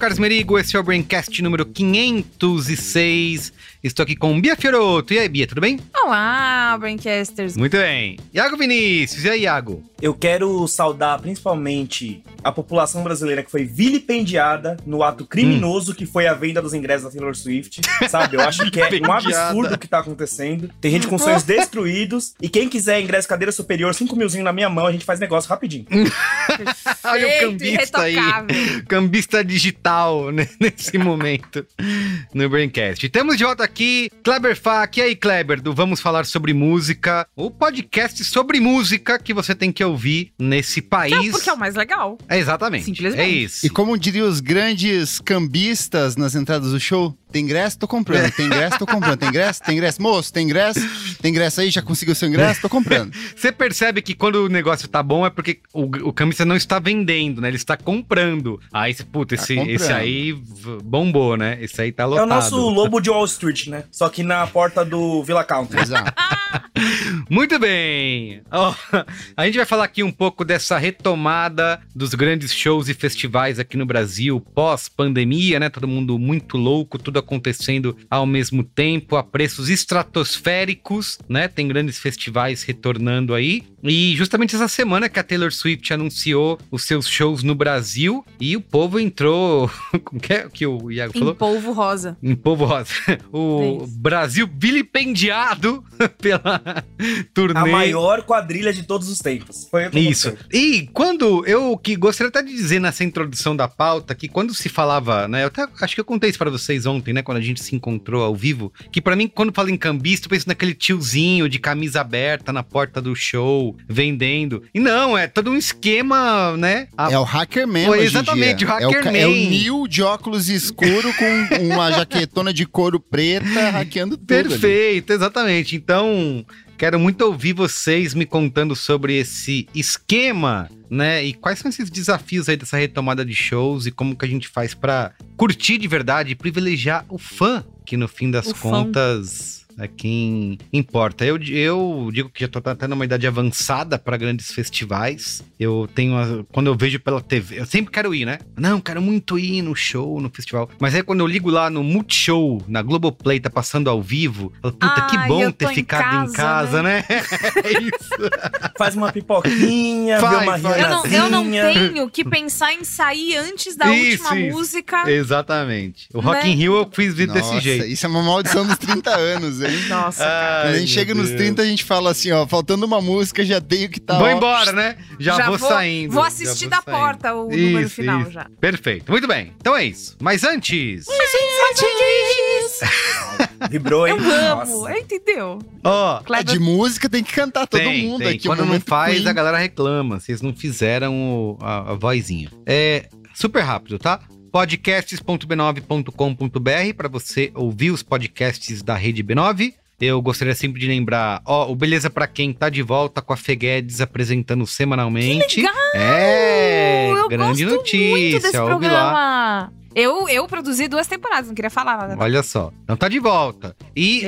Carlos Merigo, esse é o Braincast número 506. Estou aqui com Bia Fioroto. E aí, Bia, tudo bem? Olá, Braincasters. Muito bem. Iago Vinícius, e aí, Iago? Eu quero saudar principalmente a população brasileira que foi vilipendiada no ato criminoso que foi a venda dos ingressos da Taylor Swift. Sabe? Eu acho que é um absurdo o que tá acontecendo. Tem gente com sonhos destruídos. E quem quiser ingresso cadeira superior, 5 milzinho na minha mão, a gente faz negócio rapidinho. Olha o cambista aí. Cambista digital né, nesse momento no Braincast. Temos de volta aqui Kleber Fak. E aí, Kleber, do Vamos Falar Sobre Música, o podcast sobre música que você tem que ouvir nesse país. Não, porque é o mais legal. É, exatamente. Simplesmente. É isso. E como diriam os grandes cambistas nas entradas do show, tem ingresso, tô comprando. Tem ingresso, tô comprando. Tem ingresso, tem ingresso. Moço, tem ingresso? Tem ingresso aí? Já conseguiu seu ingresso? Tô comprando. Você percebe que quando o negócio tá bom é porque o, o cambista não está vendendo, né? Ele está comprando. Aí, puta, Tá esse, comprando. esse aí bombou, né? Esse aí tá É lotado. o nosso lobo de Wall Street, né? Só que na porta do Villa Country. Exato. Muito bem! Ó, a gente vai falar aqui um pouco dessa retomada dos grandes shows e festivais aqui no Brasil, pós-pandemia, né? Todo mundo muito louco, tudo acontecendo ao mesmo tempo, a preços estratosféricos, né? Tem grandes festivais retornando aí. E justamente essa semana que a Taylor Swift anunciou os seus shows no Brasil e o povo entrou. Como que é que o Iago falou? Em polvo rosa. Em Povo Rosa. O É. Brasil vilipendiado pela turnê. A maior quadrilha de todos os tempos. Foi o que Isso. E quando eu que gostaria até de dizer nessa introdução da pauta que quando se falava, né, eu até acho que eu contei isso para vocês ontem, né, quando a gente se encontrou ao vivo, que para mim quando fala em cambista, eu penso naquele tiozinho de camisa aberta na porta do show, vendendo. E não, é todo um esquema, né? A- É o Hackerman Foi exatamente, o É o, Hackerman. é o Neil de óculos escuro com uma jaquetona de couro preta hackeando tudo ali. Perfeito, exatamente. Então, quero muito ouvir vocês me contando sobre esse esquema, né? E quais são esses desafios aí dessa retomada de shows e como que a gente faz pra curtir de verdade e privilegiar o fã, que no fim das O fã. É quem importa. Eu, eu digo que já tô até numa idade avançada para grandes festivais. Eu tenho. a- quando eu vejo pela TV, eu sempre quero ir, né? Não, quero muito ir no show, no festival. Mas aí quando eu ligo lá no Multishow, na Globoplay, tá passando ao vivo, eu falo, puta, que Ai, bom ter tô em ficado em casa, casa, né? é isso. Faz uma pipoquinha, Faz, uma faz. Eu não, eu não tenho que pensar em sair antes da Isso, última isso. música. Exatamente. O Rock Né? in Rio eu fiz desse Nossa, jeito. isso é uma maldição dos 30 anos, hein? Nossa, Ai, Quando a gente chega nos Deus. 30, a gente fala assim, ó, faltando uma música, já tenho que tá, Vou ó, embora, né? Já, vou, saindo. Vou já assistir vou da saindo. porta o número Isso, final isso. já. Perfeito. Muito bem. Então é isso. Mas antes. Vibrou, hein? Eu amo, Nossa. entendeu? Ó, É Kleber de música tem que cantar todo tem, mundo tem. aqui. Quando não faz, Queen. a galera reclama. Vocês não fizeram o- a, a vozinha. É super rápido, tá? podcasts.b9.com.br para você ouvir os podcasts da Rede B9. Eu gostaria sempre de lembrar, ó, o Beleza Pra Quem tá de volta com a Feguedes apresentando semanalmente. legal! É, eu grande notícia, ouve lá. Eu, eu produzi duas temporadas, não queria falar nada. Olha só. Então tá de volta. E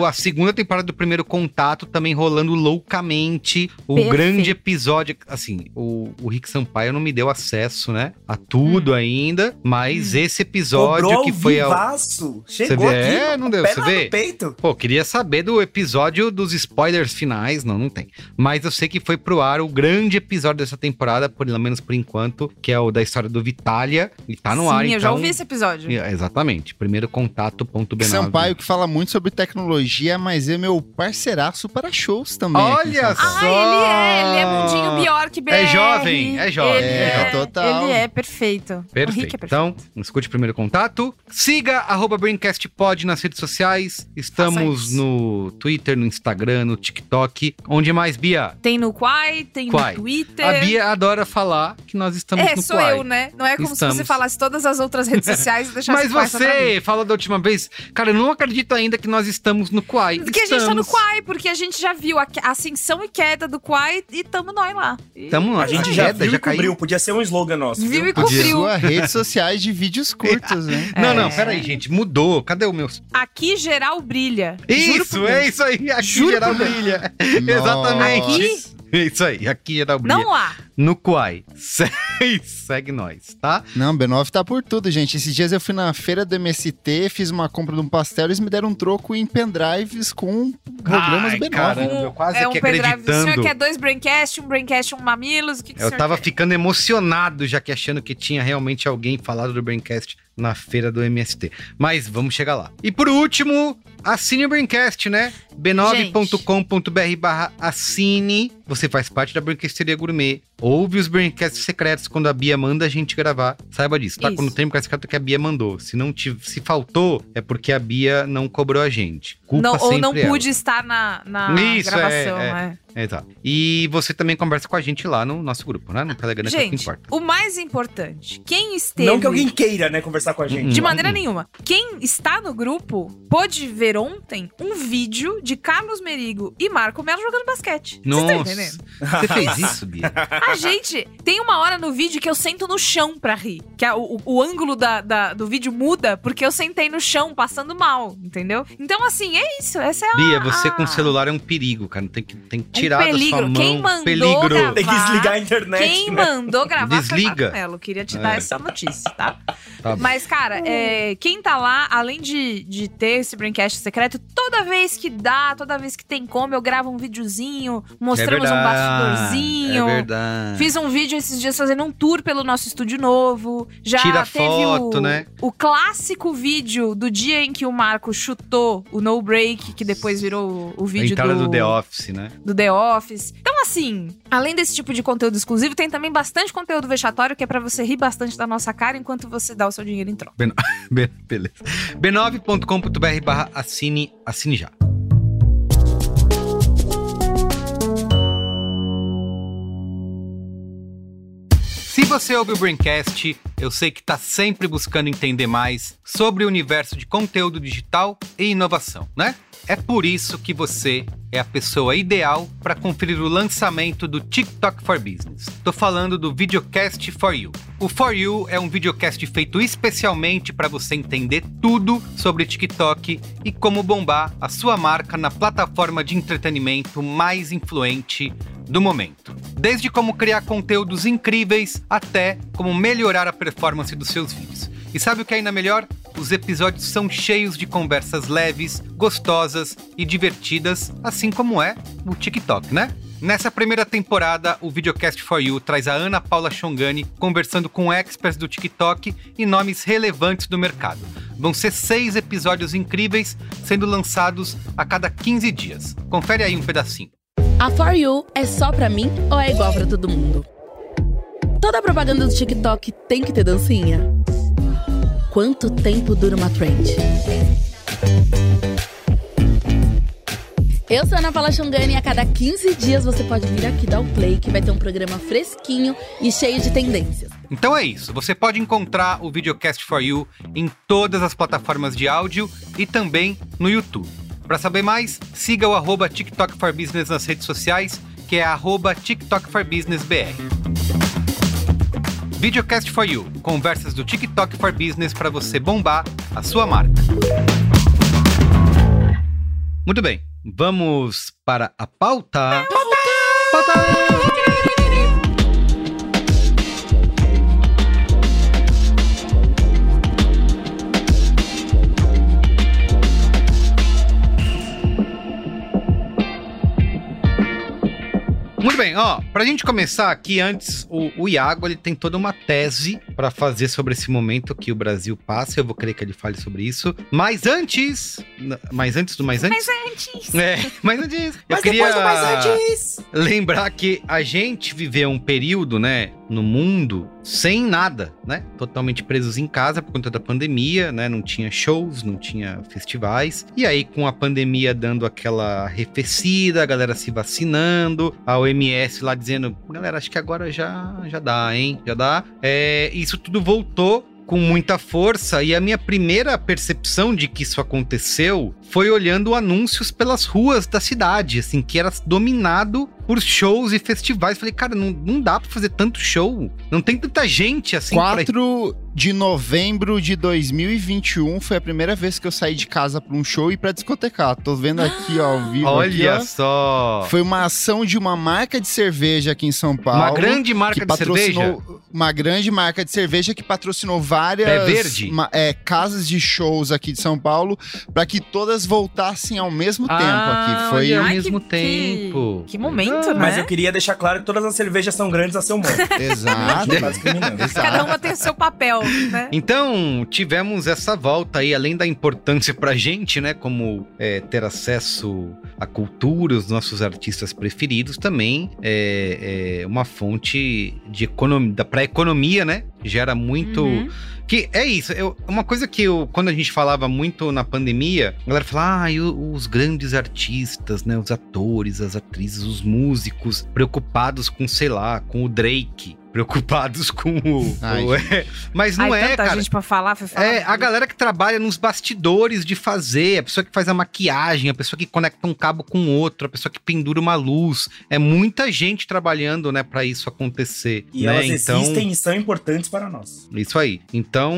o- a segunda temporada do primeiro contato também rolando loucamente. O Perfeito. grande episódio. Assim, o, o Rick Sampaio não me deu acesso, né? A tudo ainda. Mas esse episódio Cobrou que ao foi. ao- vivaço. Chegou Você vê? aqui, É, não deu, pé você lá vê? no peito. Pô, queria saber do episódio dos spoilers finais. Não, não tem. Mas eu sei que foi pro ar o grande episódio dessa temporada, pelo menos por enquanto, que é o da história do Vitalia. E tá no Sim, ar, eu já Então, ouvi esse episódio. É, Exatamente. Primeiro contato.b9. Sampaio que fala muito sobre tecnologia, mas é meu parceiraço para shows também. Olha Paulo. Ah, ele é, ele é mundinho Bjork BR. É jovem, é jovem, Ele é é, total. Ele é perfeito. O Rick Perfeito. é perfeito. Então, escute o primeiro contato. Siga arroba BrainCastPod nas redes sociais. Estamos no Twitter, no Instagram, no TikTok. Onde mais, Bia? Tem no Quai, tem Quai. no Twitter. A Bia adora falar que nós estamos é, no sou Quai. eu, né? Não é como Estamos. se você falasse todas as outras redes sociais e deixasse Mas você falou da última vez, cara, eu não acredito ainda que nós estamos no Quai. Porque a gente tá no Estamos. Quai, porque a gente já viu a que- a ascensão e queda do Quai e tamo nós lá. E Tamo lá. A gente já queda, viu e caiu. cobriu. Podia ser um slogan nosso. Viu e Podia. cobriu. Sua redes sociais de vídeos curtos, né? Não, É. não, peraí, gente. Mudou. Cadê o meu. Aqui geral brilha. Isso, é Deus. isso aí. Aqui Juro geral brilha. Exatamente. Isso aí, aqui geral brilha. Não lá. No Quai. Segue, segue nós, tá? Não, B9 tá por tudo, gente. Esses dias eu fui na feira do MST, fiz uma compra de um pastel, eles me deram um troco em pendrives com programas Ai, B9. Caramba, eu quase é um que pendrive. O acreditando. senhor quer dois Braincast, um Braincast, um Mamilos? O que, que Eu tava quer? ficando emocionado já que achando que tinha realmente alguém falado do Braincast na feira do MST. Mas vamos chegar lá. E por último, assine o Braincast, né? b9.com.br barra assine. Você faz parte da Braincasteria Gourmet. Ouve os Braincasts secretos quando a Bia manda a gente gravar. Saiba disso, tá? Isso. Quando tem Braincast secreto é que a Bia mandou. Se não tive, se faltou, é porque a Bia não cobrou a gente. Culpa Não, ou não ela. pude estar na, na Isso, é, gravação, é. Exato. E você também conversa com a gente lá no nosso grupo, né? No Telegram, que é o que Gente, importa. o mais importante, quem esteve... Não que alguém queira, né, conversar com a gente. De maneira nenhuma. Quem está no grupo pôde ver ontem um vídeo de Carlos Merigo e Marco Melo jogando basquete. Vocês estão Nossa, entendendo? você fez isso, Bia? A gente tem uma hora no vídeo que eu sento no chão pra rir. Que a- o, o ângulo da, da- do vídeo muda porque eu sentei no chão passando mal, entendeu? Então, assim, é isso. Essa é a. Bia, você com a- celular é um perigo, cara. Tem que, tem que tirar da sua peligro. mão. Quem mandou peligro. gravar- Tem que desligar a internet, Quem né? mandou gravar Desliga. foi Marco Melo. Queria te dar É. essa notícia, tá? Tá. Mas, cara, é, quem tá lá, além de, de ter esse Braincast secreto, toda vez que dá, toda vez que tem como, eu gravo um videozinho, mostramos é um bastidorzinho. É verdade. Fiz um vídeo esses dias fazendo um tour pelo nosso estúdio novo. Já Tira teve foto, o, né? o clássico vídeo do dia em que o Marco chutou o no break, que depois virou o vídeo do, do The Office, né? do The Office. Então, assim, além desse tipo de conteúdo exclusivo, tem também bastante conteúdo vexatório que é pra você rir bastante da nossa cara enquanto você dá o seu dinheiro em troca. Be- beleza. b9.com.br barra assine, assine já. Se você ouve o Braincast, eu sei que está sempre buscando entender mais sobre o universo de conteúdo digital e inovação, né? É por isso que você é a pessoa ideal para conferir o lançamento do TikTok for Business. Tô falando do Videocast for You. O For You é um videocast feito especialmente para você entender tudo sobre TikTok e como bombar a sua marca na plataforma de entretenimento mais influente do momento. Desde como criar conteúdos incríveis até como melhorar a performance dos seus vídeos. E sabe o que é ainda melhor? Os episódios são cheios de conversas leves, gostosas e divertidas, assim como é o TikTok, né? Nessa primeira temporada, o Videocast for You traz a Ana Paula Chongani conversando com experts do TikTok e nomes relevantes do mercado. Vão ser seis episódios incríveis sendo lançados a cada 15 dias. Confere aí um pedacinho. A For You é só pra mim ou é igual pra todo mundo? Toda propaganda do TikTok tem que ter dancinha? Quanto tempo dura uma trend? Eu sou Ana Paula Xongani e a cada 15 dias você pode vir aqui dar o play que vai ter um programa fresquinho e cheio de tendências. Então é isso, você pode encontrar o Videocast for You em todas as plataformas de áudio e também no YouTube. Para saber mais, siga o arroba TikTok for Business nas redes sociais, que é arroba TikTok for Business BR. Videocast for You, conversas do TikTok for Business para você bombar a sua marca. Muito bem, vamos para a pauta. Pauta! Muito bem, ó, pra gente começar aqui, antes, o, o Iago ele tem toda uma tese pra fazer sobre esse momento que o Brasil passa. Eu vou querer que ele fale sobre isso. Mas antes. Mas antes do mais antes? Mas antes. É, mas antes. Eu Mas queria depois do mais antes. lembrar que a gente viveu um período, né, no mundo sem nada, né? Totalmente presos em casa por conta da pandemia, né? Não tinha shows, não tinha festivais. E aí, com a pandemia dando aquela arrefecida, a galera se vacinando, a OMS lá dizendo, galera, acho que agora já, já dá, hein? Já dá. É, isso tudo voltou com muita força e a minha primeira percepção de que isso aconteceu foi olhando anúncios pelas ruas da cidade, assim, que era dominado por shows e festivais. Falei, cara, não, não dá pra fazer tanto show. Não tem tanta gente assim pra 4 de novembro de 2021 foi a primeira vez que eu saí de casa pra um show e pra discotecar. Tô vendo aqui, ó, ao vivo. Olha aqui, só. Foi uma ação de uma marca de cerveja aqui em São Paulo. Uma grande marca de cerveja. Uma grande marca de cerveja que patrocinou várias É verde? ma- é, casas de shows aqui de São Paulo para que todas voltassem ao mesmo tempo aqui. Foi ao Ai, mesmo que- tempo. que momento, Ah, né? Mas eu queria deixar claro que todas as cervejas são grandes a seu modo. exato. Tá discriminando. Cada exato. uma tem o seu papel, né? Então, tivemos essa volta aí, além da importância pra gente, né? Como é, ter acesso à cultura, os nossos artistas preferidos, também é, é uma fonte de economia, pra economia, né? Gera muito. Uhum. Que é isso, eu- uma coisa que eu, quando a gente falava muito na pandemia, a galera falava, ah, os grandes artistas, né, os atores, as atrizes, os músicos, preocupados com, sei lá, com o Drake, preocupados com o... Ai, o- é. Mas não Ai, é, tanta cara. gente pra falar, foi falar. É, a galera que trabalha nos bastidores de fazer, a pessoa que faz a maquiagem, a pessoa que conecta um cabo com outro, a pessoa que pendura uma luz. É muita gente trabalhando, né, pra isso acontecer. E né? elas existem e são importantes para nós. Isso aí. Então,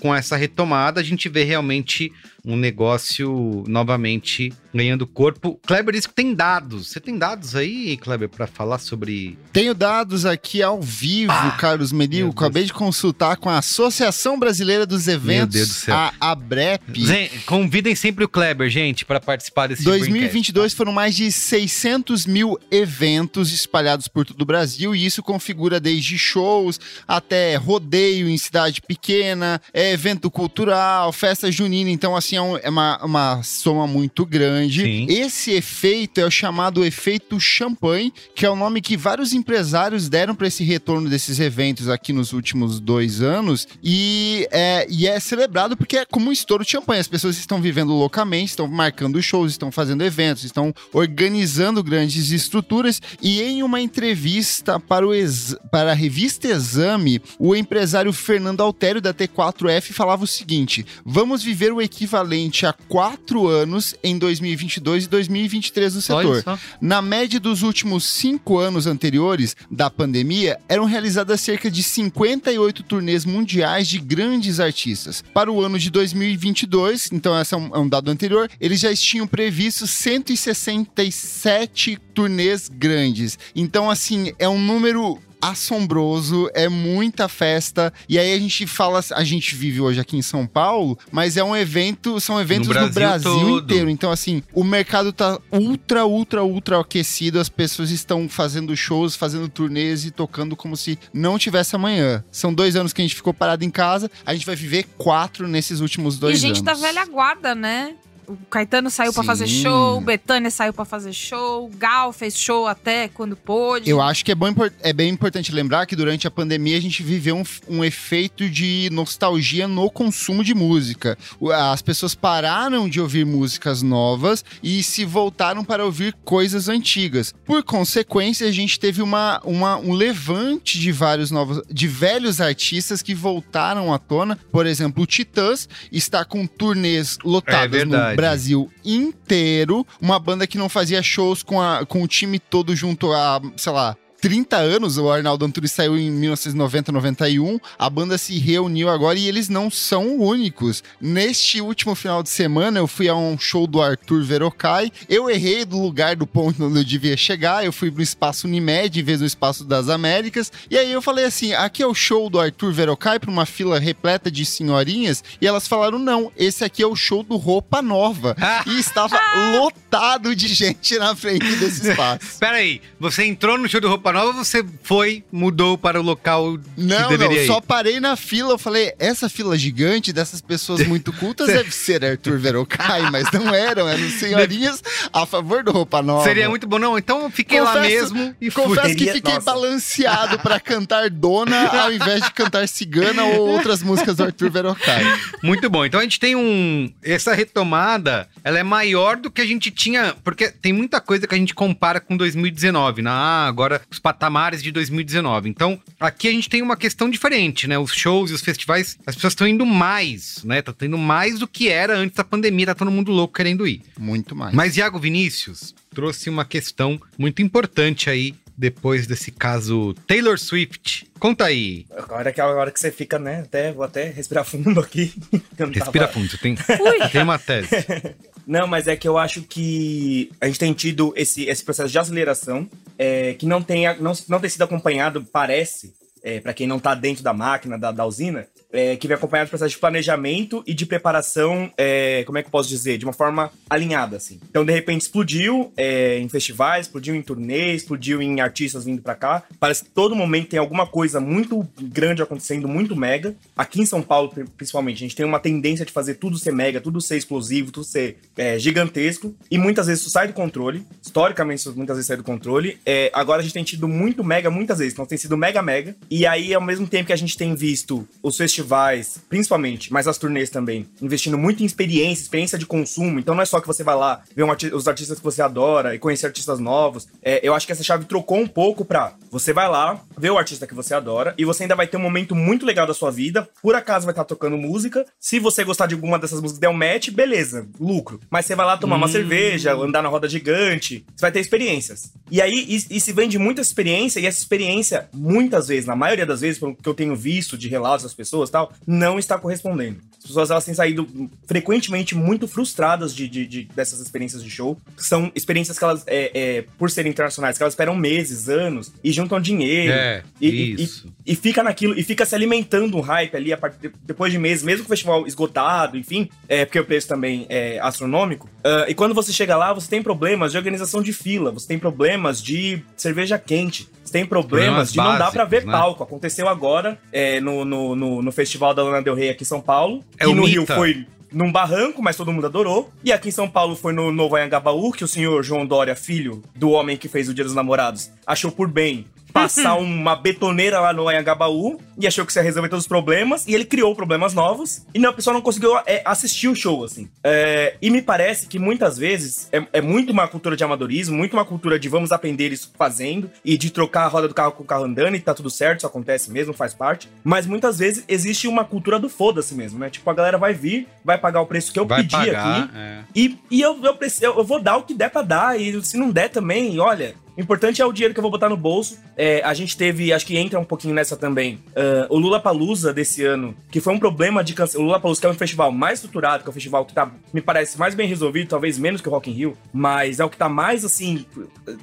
com essa retomada, a gente vê realmente um negócio novamente ganhando corpo. Kleber disse que tem dados. Você tem dados aí, Kleber, pra falar sobre. Tenho dados aqui ao vivo, Ah, Carlos Deus. Acabei de consultar com a Associação Brasileira dos Deus do Eventos, céu. a ABREP. Zé, convidem sempre o Kleber, gente, pra participar desse Braincast, 2022 foram mais de 600 mil eventos espalhados por todo o Brasil e isso configura desde shows até rodeio em cidade pequena, é evento cultural, festa junina. Então, assim, é, um- é uma, uma soma muito grande. Sim. Esse efeito é o chamado efeito champanhe, que é o nome que vários empresários deram para esse retorno desses eventos aqui nos últimos dois anos. E é, e é celebrado porque é como um estouro de champanhe. As pessoas estão vivendo loucamente, estão marcando shows, estão fazendo eventos, estão organizando grandes estruturas. E em uma entrevista para, o para a revista Exame, o empresário Fernando Altério da T4F falava o seguinte: vamos viver o equivalente a quatro anos em 2022 e 2023 no setor. Na média dos últimos cinco anos anteriores da pandemia, eram realizadas cerca de 58 turnês mundiais de grandes artistas. Para o ano de 2022, então esse é um, é um dado anterior, eles já tinham previsto 167 turnês grandes. Então, assim, é um número assombroso, é muita festa. E aí a gente fala, a gente vive hoje aqui em São Paulo, mas é um evento, são eventos no Brasil Brasil, todo. inteiro. Então, assim, o mercado tá ultra, ultra, ultra aquecido. As pessoas estão fazendo shows, fazendo turnês e tocando como se não tivesse amanhã. São dois anos que a gente ficou parado em casa. A gente vai viver quatro nesses últimos dois e gente anos. da velha guarda, né? O Caetano saiu pra Sim. fazer show, Betânia saiu pra fazer show, Gal fez show até quando pôde. Eu acho que é, bom, é bem importante lembrar que durante a pandemia a gente viveu um, um efeito de nostalgia no consumo de música. As pessoas pararam de ouvir músicas novas e se voltaram para ouvir coisas antigas. Por consequência, a gente teve uma, uma- um levante de vários novos, de velhos artistas que voltaram à tona. Por exemplo, o Titãs está com turnês lotadas no verdade. Brasil inteiro. Uma banda que não fazia shows com, a, com o time todo junto a, sei lá, 30 anos, o Arnaldo Antunes saiu em 1990, 91. A banda se reuniu agora e eles não são únicos. Neste último final de semana, eu fui a um show do Arthur Verocai. Eu errei do lugar do ponto onde eu devia chegar. Eu fui pro espaço Unimed em vez do espaço das Américas. E aí eu falei assim: aqui é o show do Arthur Verocai para uma fila repleta de senhorinhas. E elas falaram: não, esse aqui é o show do Roupa Nova. e estava lotado de gente na frente desse espaço. Pera aí, você entrou no show do Roupa Nova você foi, mudou para o local que Não, não, só parei na fila. Eu falei, essa fila gigante dessas pessoas muito cultas deve ser Arthur Verocai, mas não eram, eram senhorinhas a favor do Roupa Nova. Seria muito bom. Não, então eu fiquei lá Confesso- mesmo e fui. Confesso que Teria- fiquei nossa. balanceado pra cantar Dona ao invés de cantar Cigana ou outras músicas do Arthur Verocai. Muito bom. Então a gente tem um. Essa retomada, ela é maior do que a gente tinha. Porque tem muita coisa que a gente compara com 2019, né? Ah, agora os patamares de 2019. Então, aqui a gente tem uma questão diferente, né? Os shows e os festivais, as pessoas estão indo mais, né? Tá tendo mais do que era antes da pandemia, tá todo mundo louco querendo ir. Muito mais. Mas Iago Vinícius trouxe uma questão muito importante aí. Depois desse caso Taylor Swift. Conta aí. Agora que é a hora que você fica, né? Até, vou até respirar fundo aqui. Tava- Respira fundo. Você tem, tem uma tese. Não, mas é que eu acho que a gente tem tido esse, esse processo de aceleração é, que não tem, não, não tem sido acompanhado, parece, é, para quem não tá dentro da máquina, da, da usina, é, que vem acompanhado do processo de planejamento e de preparação, é, como é que eu posso dizer? De uma forma alinhada, assim. Então, de repente, explodiu é, em festivais, explodiu em turnê, explodiu em artistas vindo pra cá. Parece que todo momento tem alguma coisa muito grande acontecendo, muito mega. Aqui em São Paulo, pri- principalmente, a gente tem uma tendência de fazer tudo ser mega, tudo ser explosivo, tudo ser é, gigantesco. E muitas vezes isso sai do controle. Historicamente, isso muitas vezes sai do controle. É, agora a gente tem tido muito mega, muitas vezes. Então tem sido mega, mega. E aí, ao mesmo tempo que a gente tem visto os festivais, principalmente, mas as turnês também, investindo muito em experiência, experiência de consumo. Então não é só que você vai lá ver um arti- os artistas que você adora e conhecer artistas novos. É, eu acho que essa chave trocou um pouco pra você vai lá, ver o artista que você adora e você ainda vai ter um momento muito legal da sua vida. Por acaso vai estar tocando música. Se você gostar de alguma dessas músicas der um match, beleza, lucro. Mas você vai lá tomar uma cerveja, andar na roda gigante, você vai ter experiências. E aí, e, e se vende muita experiência, e essa experiência, muitas vezes, na maioria das vezes, pelo que eu tenho visto de relatos das pessoas tal, não está correspondendo. As pessoas elas têm saído frequentemente muito frustradas de, de- de- dessas experiências de show. São experiências que elas, é, é, por serem internacionais, que elas esperam meses, anos, e juntam dinheiro. É, e, e- isso. e- e fica naquilo, e fica se alimentando um hype ali a partir, depois de meses, mesmo com o festival esgotado, enfim, é, porque o preço também é astronômico. Ah, e quando você chega lá, você tem problemas de organização de fila, você tem problemas de cerveja quente, você tem problemas Problemas de não dá pra ver né? palco. Aconteceu agora é, no, no, no, no festival da Lana Del Rey aqui em São Paulo. É e no. Rio foi num barranco, mas todo mundo adorou. E aqui em São Paulo foi no Novo Anhangabaú, que o senhor João Dória, filho do homem que fez o Dia dos Namorados, achou por bem passar uma betoneira lá no Anhangabaú e achou que isso ia resolver todos os problemas. E ele criou problemas novos. E não, a pessoa não conseguiu é, assistir o show, assim. É, e me parece que muitas vezes é, é muito uma cultura de amadorismo, muito uma cultura de vamos aprender isso fazendo e de trocar a roda do carro com o carro andando e tá tudo certo, isso acontece mesmo, faz parte. Mas muitas vezes existe uma cultura do foda-se mesmo, né? Tipo, a galera vai vir, vai pagar o preço que eu Vai pedi pagar. aqui. é. E, e eu, eu, preciso- eu vou dar o que der pra dar. E se não der também, olha. O importante é o dinheiro que eu vou botar no bolso. É, a gente teve, acho que entra um pouquinho nessa também, ah, o Lula Palusa desse ano, que foi um problema de cancelamento. O Lula Palusa, que é um festival mais estruturado, que é um festival que tá, me parece, mais bem resolvido, talvez menos que o Rock in Rio, mas é o que tá mais, assim,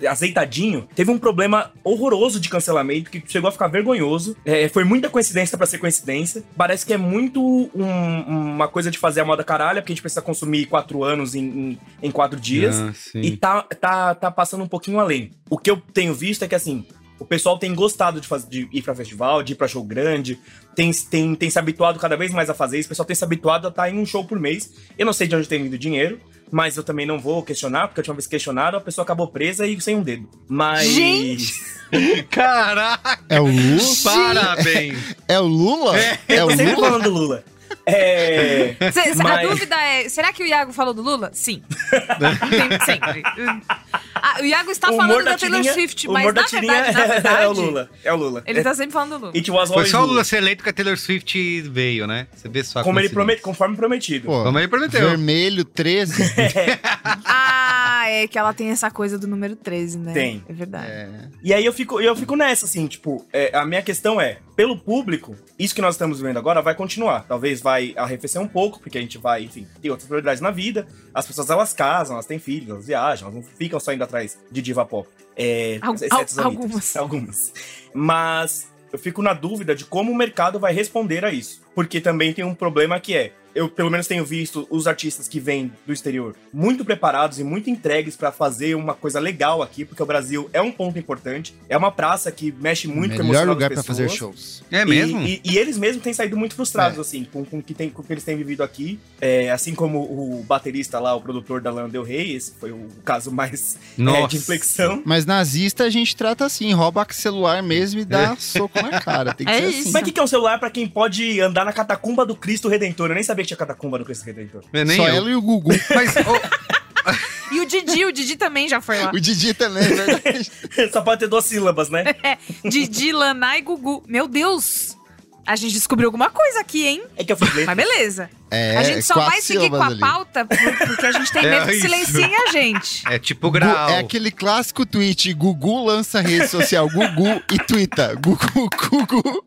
azeitadinho. Teve um problema horroroso de cancelamento, que chegou a ficar vergonhoso. É, foi muita coincidência pra ser coincidência. Parece que é muito um- uma coisa de fazer a moda caralho, porque a gente precisa consumir quatro anos em, em, em quatro dias. Ah. E tá, tá, tá passando um pouquinho além. O que eu tenho visto é que, assim, o pessoal tem gostado de, fazer, de ir pra festival, de ir pra show grande, tem, tem, tem se habituado cada vez mais a fazer isso. O pessoal tem se habituado a estar em um show por mês. Eu não sei de onde tem vindo o dinheiro, mas eu também não vou questionar, porque a última vez questionado, a pessoa acabou presa e sem um dedo. Mas. Gente! Caraca! É o Lula? Parabéns! É o Lula? É, o Tô sempre Lula? falando do Lula. É. Cê- cê- A Mas- dúvida é: será que o Iago falou do Lula? Sim. Sempre. Ah, o Iago está o falando da da Taylor tirinha- Swift, mas na verdade, na é- verdade. É o Lula. É o Lula. Ele tá sempre falando do Lula. It was Foi só o Lula. Lula ser eleito que a Taylor Swift veio, né? Você vê só Como ele promete, conforme prometido. Pô, Como ele prometeu. Vermelho 13. Ah, é que ela tem essa coisa do número 13, né? Tem. É verdade. É. E aí eu fico, eu fico nessa, assim, tipo, é, a minha questão é, pelo público, isso que nós estamos vendo agora vai continuar. Talvez vai arrefecer um pouco, porque a gente vai, enfim, ter outras prioridades na vida. As pessoas, elas casam, elas têm filhos, elas viajam, elas não ficam só indo atrás de diva pop. É, Al- al- algumas. Algumas. Mas eu fico na dúvida de como o mercado vai responder a isso. Porque também tem um problema que é eu pelo menos tenho visto os artistas que vêm do exterior muito preparados e muito entregues para fazer uma coisa legal aqui, porque o Brasil é um ponto importante, é uma praça que mexe muito com o Melhor lugar das pra fazer shows. É E- mesmo? E, e eles mesmos têm saído muito frustrados, É. assim, com, com, o que tem, com o que eles têm vivido aqui. É, assim como o baterista lá, o produtor da Lana Del Rey, esse foi o caso mais é, de inflexão. Mas nazista a gente trata assim, rouba celular mesmo e dá soco na cara. Tem que É ser isso. assim. Mas o que, que é um celular pra quem pode andar na catacumba do Cristo Redentor? Eu nem sabia que tinha catacumba do Cristo Redentor. É, nem Só eu. ela e o Gugu. Mas, E o Didi, o Didi também já foi lá. O Didi também, é verdade. Só pode ter duas sílabas, né? Didi, Laná e Gugu. Meu Deus! A gente descobriu alguma coisa aqui, hein? É que eu fiz letra. Mas beleza. É, a gente só vai seguir com a ali. pauta por- porque a gente tem É medo que silenciem a gente. é tipo Gu- grau. É aquele clássico tweet, Gugu lança rede social, Gugu e twitta, Gugu, Gugu.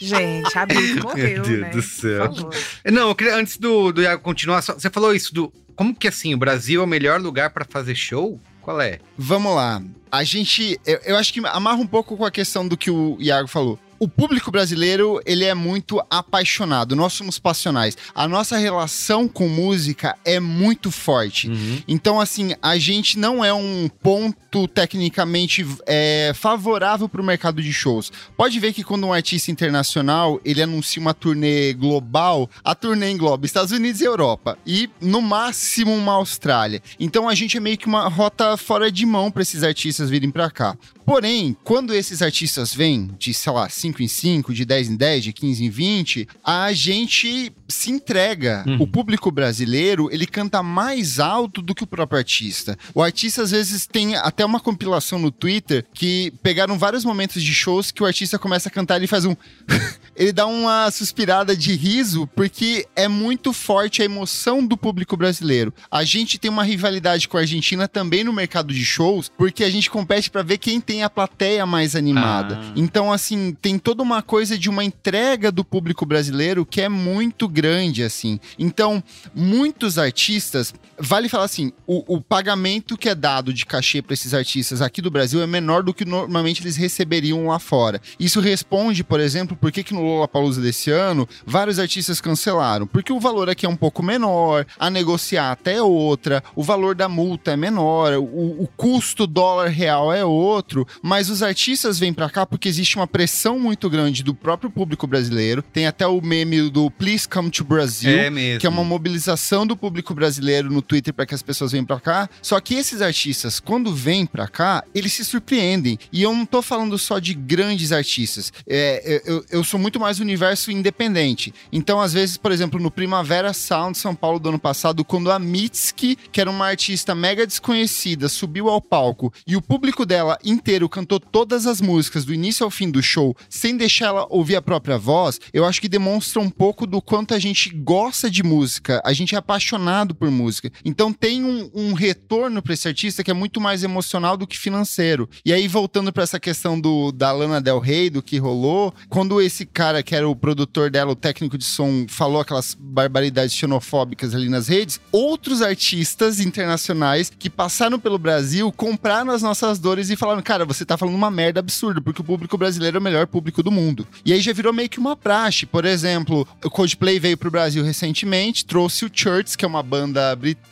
Gente, a Bic morreu, Deus né? do céu. Favor. Não, eu queria, antes do, do Iago continuar, só- você falou isso do. Como que assim, o Brasil é o melhor lugar pra fazer show? Qual é? Vamos lá. A gente, eu, eu acho que amarra um pouco com a questão do que o Iago falou. O público brasileiro, ele é muito apaixonado, nós somos passionais. A nossa relação com música é muito forte. Então, assim, a gente não é um ponto tecnicamente é, favorável para o mercado de shows. Pode ver que quando um artista internacional ele anuncia uma turnê global, a turnê engloba Estados Unidos e Europa e no máximo uma Austrália. Então a gente é meio que uma rota fora de mão para esses artistas virem para cá. Porém, quando esses artistas vêm de, sei lá, 5 em 5, de 10 em 10, de 15 em 20, a gente se entrega. Uhum. O público brasileiro, ele canta mais alto do que o próprio artista. O artista, às vezes, tem até uma compilação no Twitter que pegaram vários momentos de shows que o artista começa a cantar e faz um. ele dá uma suspirada de riso porque é muito forte a emoção do público brasileiro. A gente tem uma rivalidade com a Argentina também no mercado de shows, porque a gente compete para ver quem tem a plateia mais animada. Ah. Então, assim, tem toda uma coisa de uma entrega do público brasileiro que é muito grande, assim. Então, muitos artistas, vale falar assim, o, o pagamento que é dado de cachê para esses artistas aqui do Brasil é menor do que normalmente eles receberiam lá fora. Isso responde, por exemplo, por que, que no Lollapalooza desse ano vários artistas cancelaram? Porque o valor aqui é um pouco menor, a negociar até é outra, o valor da multa é menor, o, o custo dólar real é outro, mas os artistas vêm pra cá porque existe uma pressão muito grande do próprio público brasileiro. Tem até o meme do Please Come to Brazil, É que é uma mobilização do público brasileiro no Twitter para que as pessoas venham pra cá. Só que esses artistas, quando vêm pra cá, eles se surpreendem. E eu não tô falando só de grandes artistas. É, eu, eu sou muito mais universo independente. Então, às vezes, por exemplo, no Primavera Sound São Paulo do ano passado, quando a Mitski, que era uma artista mega desconhecida, subiu ao palco e o público dela inteiro cantou todas as músicas do início ao fim do show, sem deixar ela ouvir a própria voz, eu acho que demonstra um pouco do quanto a gente gosta de música, a gente é apaixonado por música. Então tem um, um retorno para esse artista que é muito mais emocional do que financeiro. E aí, voltando para essa questão do, da Lana Del Rey, do que rolou, quando esse cara que era o produtor dela, o técnico de som, falou aquelas barbaridades xenofóbicas ali nas redes, outros artistas internacionais que passaram pelo Brasil compraram as nossas dores e falaram: cara, você tá falando uma merda absurda, porque o público brasileiro é o melhor público do mundo. E aí já virou meio que uma praxe. Por exemplo, o Coldplay veio pro Brasil recentemente, trouxe o Church, que é uma banda britânica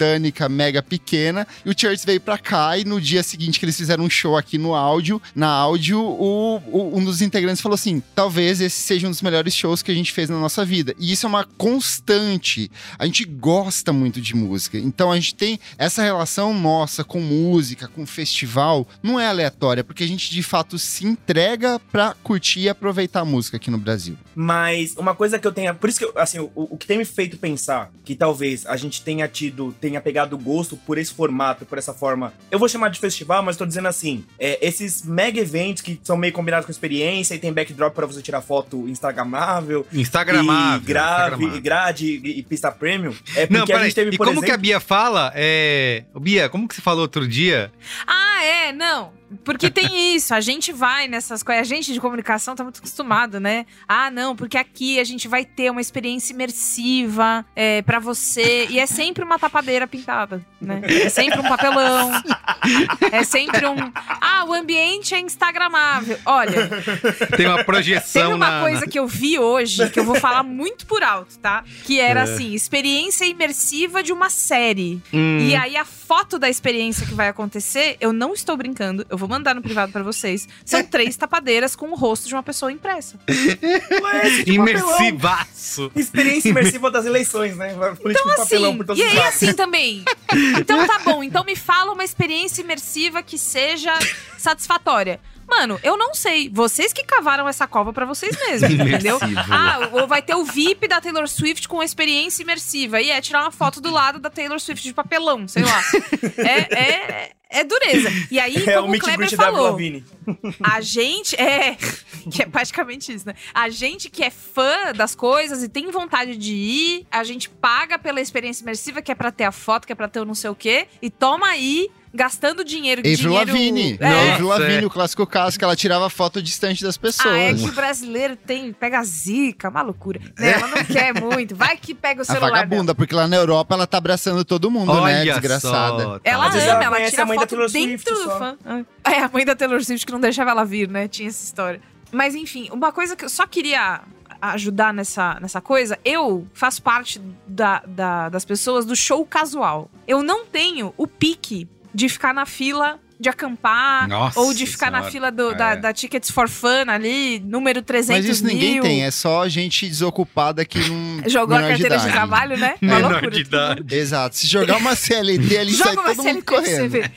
mega pequena, e o Church veio pra cá e no dia seguinte que eles fizeram um show aqui no áudio, na áudio, o, o- um dos integrantes falou assim: talvez esse seja um dos melhores shows que a gente fez na nossa vida. E isso é uma constante. A gente gosta muito de música. Então a gente tem essa relação nossa com música, com festival, não é aleatória, porque a gente de fato se entrega pra curtir e aproveitar a música aqui no Brasil. Mas uma coisa que eu tenho. Por isso que, eu, assim, o, o que tem me feito pensar que talvez a gente tenha tido, tenha pegado gosto por esse formato, por essa forma. Eu vou chamar de festival, mas tô dizendo assim: é, esses mega eventos que são meio combinados com experiência e tem backdrop pra você tirar foto instagramável. Instagramável. E grave, Instagramável. e grade e, e pista premium. É porque Não, a peraí. gente teve, E por como exemplo. que a Bia fala? É... Bia, como que você falou outro dia? Ah, é, não. Porque tem isso, a gente vai nessas coisas, a gente de comunicação tá muito acostumado, né? Ah, não, porque aqui a gente vai ter uma experiência imersiva é, para você, e é sempre uma tapadeira pintada, né? É sempre um papelão, é sempre um... Ah, o ambiente é instagramável. Olha, Tem uma projeção Teve uma na... coisa que eu vi hoje, que eu vou falar muito por alto, tá? Que era É. assim, experiência imersiva de uma série. Hum. E aí a foto da experiência que vai acontecer, eu não estou brincando, eu vou mandar no privado pra vocês. São três tapadeiras com o rosto de uma pessoa impressa. Ué, esse de papelão. Imersivaço. Experiência imersiva das eleições, né? Então assim, por todos e aí lados. assim também. Então tá bom, então me fala uma experiência imersiva que seja satisfatória. Mano, eu não sei. Vocês que cavaram essa cova pra vocês mesmos, entendeu? Ah, ou vai ter o VIP da Taylor Swift com experiência imersiva. E é tirar uma foto do lado da Taylor Swift de papelão, sei lá. É, é, é dureza. E aí, É o como o and Kleber falou, a gente é. Que é praticamente isso, né? A gente que é fã das coisas e tem vontade de ir, a gente paga pela experiência imersiva, que é pra ter a foto, que é pra ter o não sei o quê, e toma aí, gastando dinheiro. Avril dinheiro Lavigne. É. Avril Nossa, Lavigne, é. o clássico caso que ela tirava foto distante das pessoas. Ah, é que o brasileiro tem, pega zica, uma loucura. Né? Ela não quer muito. Vai que pega o A celular. dela. vagabunda, porque lá na Europa ela tá abraçando todo mundo, né? Olha Desgraçada. só. Ela Às vezes ama, ela ela, tira a mãe da foto Taylor Swift dentro do fã. Ah. É, a mãe da Taylor Swift que não deixava ela vir, né? Tinha essa história. Mas enfim, uma coisa que eu só queria ajudar nessa, nessa coisa, eu faço parte da, da- das pessoas do show casual. Eu não tenho o pique de ficar na fila de acampar Nossa ou de ficar na Senhora. fila do- da, É. da Tickets for Fun ali, número 300 Mas isso ninguém mil. tem, é só gente desocupada que não. Jogou a menor carteira de, idade. trabalho, né? Uma Menor loucura. de idade. Exato. Se jogar uma CLT ali, sai Joga uma todo mundo CLT você correndo.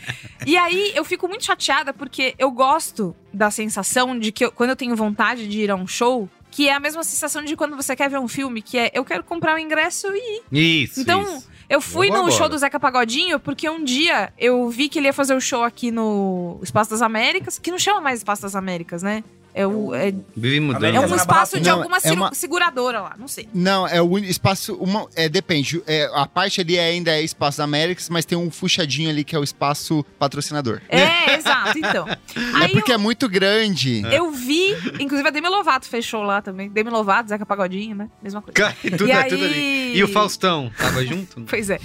E aí, eu fico muito chateada porque eu gosto da sensação de que eu- quando eu tenho vontade de ir a um show, que é a mesma sensação de quando você quer ver um filme, que é eu quero comprar o ingresso e ir. Isso, Então, isso. Eu fui no agora. show do Zeca Pagodinho porque um dia eu vi que ele ia fazer o show aqui no Espaço das Américas, que não chama mais Espaço das Américas, né? É, o, é, Vive mudando. é América um espaço de Não, alguma é uma- seguradora lá, não sei. Não, é o espaço. Uma, é, depende. É, a parte ali é- ainda é espaço da Américas, mas tem um fuchadinho ali que é o espaço patrocinador. É, exato, então. é Aí porque é muito grande. eu vi, inclusive a Demi Lovato fechou lá também. Demi Lovato, Zeca Pagodinho, né? Mesma coisa. Cara, tudo, E é aí- tudo ali. E o Faustão, tava junto? Pois é.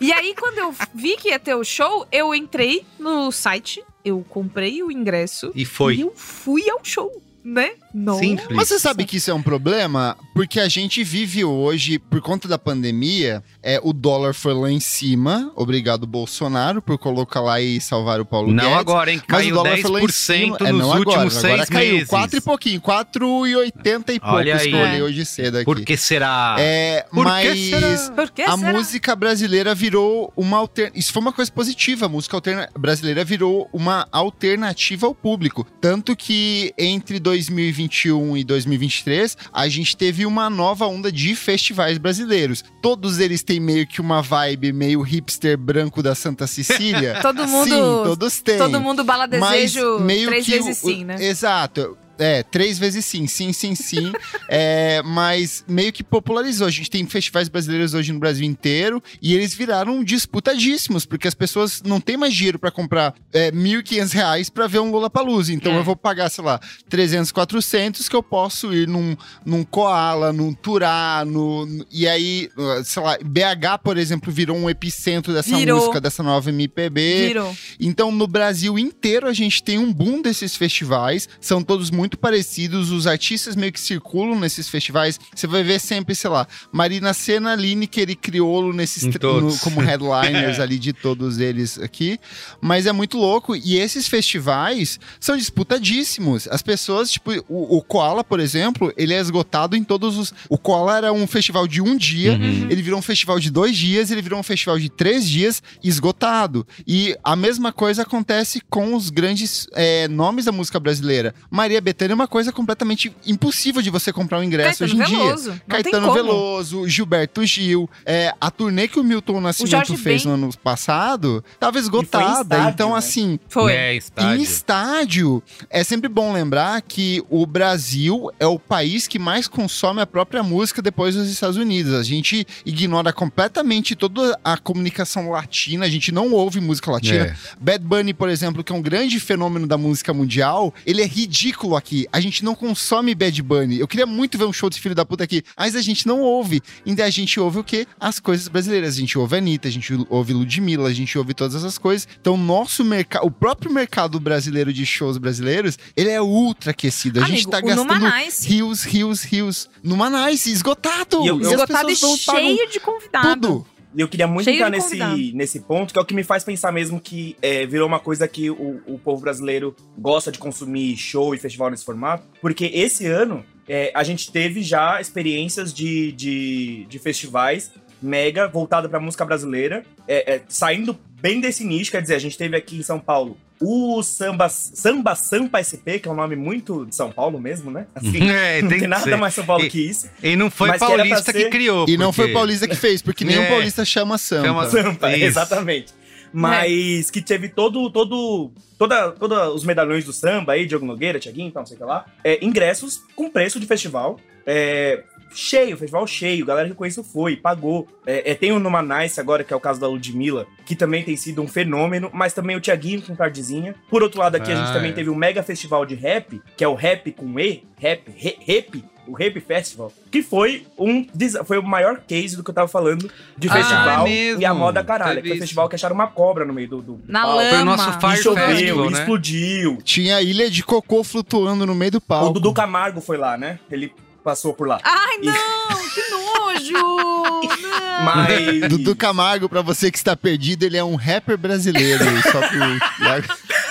E aí, quando eu vi que ia ter o show, eu entrei no site, eu comprei o ingresso E e foi. eu fui ao show, né? Nossa. Simples. Mas você sabe que isso é um problema? Porque a gente vive hoje, por conta da pandemia, é, o dólar foi lá em cima. Obrigado, Bolsonaro, por colocar lá e salvar o Paulo Não Guedes. agora, hein? Mas Caiu o dólar foi lá em 10% cima. nos É, não últimos agora, seis agora caiu meses. 4 e pouquinho, 4,80 e pouco. Olha aí. Escolhi É. hoje cedo aqui. Por que será? É, Por que mas será? Por que a será? música brasileira virou uma alternativa. Isso foi uma coisa positiva. A música alterna- brasileira virou uma alternativa ao público. Tanto que entre 2021 e 2023, a gente teve uma nova onda de festivais brasileiros. Todos eles têm meio que uma vibe meio hipster branco da Santa Cecília. Todo mundo. Sim, todos têm. Todo mundo bala desejo meio três que vezes o- sim, né? Exato. É, três vezes sim, sim, sim, sim. É, mas meio que popularizou. A gente tem festivais brasileiros hoje no Brasil inteiro e eles viraram disputadíssimos, porque as pessoas não têm mais dinheiro pra comprar é, 1.500 reais pra ver um Lollapalooza. Então É. eu vou pagar, sei lá, 300, 400 que eu posso ir num, num Koala, num Turá, no, e aí, sei lá, BH, por exemplo, virou um epicentro dessa Virou. música, dessa nova MPB. Virou. Então, no Brasil inteiro, a gente tem um boom desses festivais. São todos muito parecidos. Os artistas meio que circulam nesses festivais. Você vai ver sempre, sei lá, Marina Senna, Lineker e Criolo nesses no- como headliners ali de todos eles aqui. Mas é muito louco. E esses festivais são disputadíssimos. As pessoas, tipo, o, o Koala, por exemplo, ele é esgotado em todos os. O Koala era um festival de um dia. Uhum. Ele virou um festival de dois dias, ele virou um festival de três dias esgotado. E a mesma coisa acontece com os grandes é, nomes da música brasileira. Maria Bethânia Caetano é uma coisa completamente impossível de você comprar um ingresso Caetano hoje em Veloso. dia. Não Caetano. Veloso, Gilberto Gil, é, a turnê que o Milton Nascimento Jorge fez Ben. no ano passado tava esgotada. estádio, então, né? assim, Foi. É, em estádio. estádio, é sempre bom lembrar que o Brasil é o país que mais consome a própria música depois dos Estados Unidos. A gente ignora completamente toda a comunicação latina, a gente não ouve música latina. É. Bad Bunny, por exemplo, que é um grande fenômeno da música mundial, ele é ridículo aqui. A gente não consome Bad Bunny. Eu queria muito ver um show desse filho da puta aqui, mas a gente não ouve. Então a gente ouve o quê? As coisas brasileiras. A gente ouve a Anitta, a gente ouve Ludmilla, a gente ouve todas essas coisas. Então, nosso mercado, o próprio mercado brasileiro de shows brasileiros, ele é ultra aquecido. A gente Amigo, tá o gastando rios, rios, rios. Numa Nice, esgotado. E eu- E as Esgotado e pagam cheio de convidado. tudo. E eu queria muito Cheio entrar nesse, nesse ponto, que é o que me faz pensar mesmo que é, virou uma coisa que o, o povo brasileiro gosta de consumir show e festival nesse formato. Porque esse ano é, a gente teve já experiências de, de, de festivais mega voltado pra música brasileira, é, é, saindo bem desse nicho, quer dizer, a gente teve aqui em São Paulo o Samba, Samba Sampa SP, que é um nome muito de São Paulo mesmo, né? Assim, É, não tem tem que nada ser. mais São Paulo E- que isso. E não foi que paulista que ser- criou. E não foi porque- Paulista que fez, porque nenhum É. paulista chama samba. Chama Sampa, Isso. exatamente. Mas que teve todo, todo, toda, toda os medalhões do samba aí, Diogo Nogueira, Tiaguinho, então, não sei o que lá, é, ingressos com preço de festival. É, cheio, festival cheio, galera que eu conheço foi, pagou. É, é, tem o Numa Nice agora, que é o caso da Ludmilla, que também tem sido um fenômeno, mas também o Tiaguinho com Tardezinha. Por outro lado, aqui a Ah, gente também é. teve o mega festival de rap, que é o Rap com E, Rap, re, Rap, o Rap Festival, que foi um foi o maior case do que eu tava falando de Ah, festival é e a moda caralho. Foi um isso. festival que acharam uma cobra no meio do, do Na palco. lama. Foi o nosso E Fire E choveu, Festival, né? explodiu. Tinha ilha de cocô flutuando no meio do palco. O Dudu Camargo foi lá, né? Ele passou por lá. Ai, E- não! Que nojo! Não. Mas. Dudu Camargo, pra você que está perdido, ele é um rapper brasileiro. só que...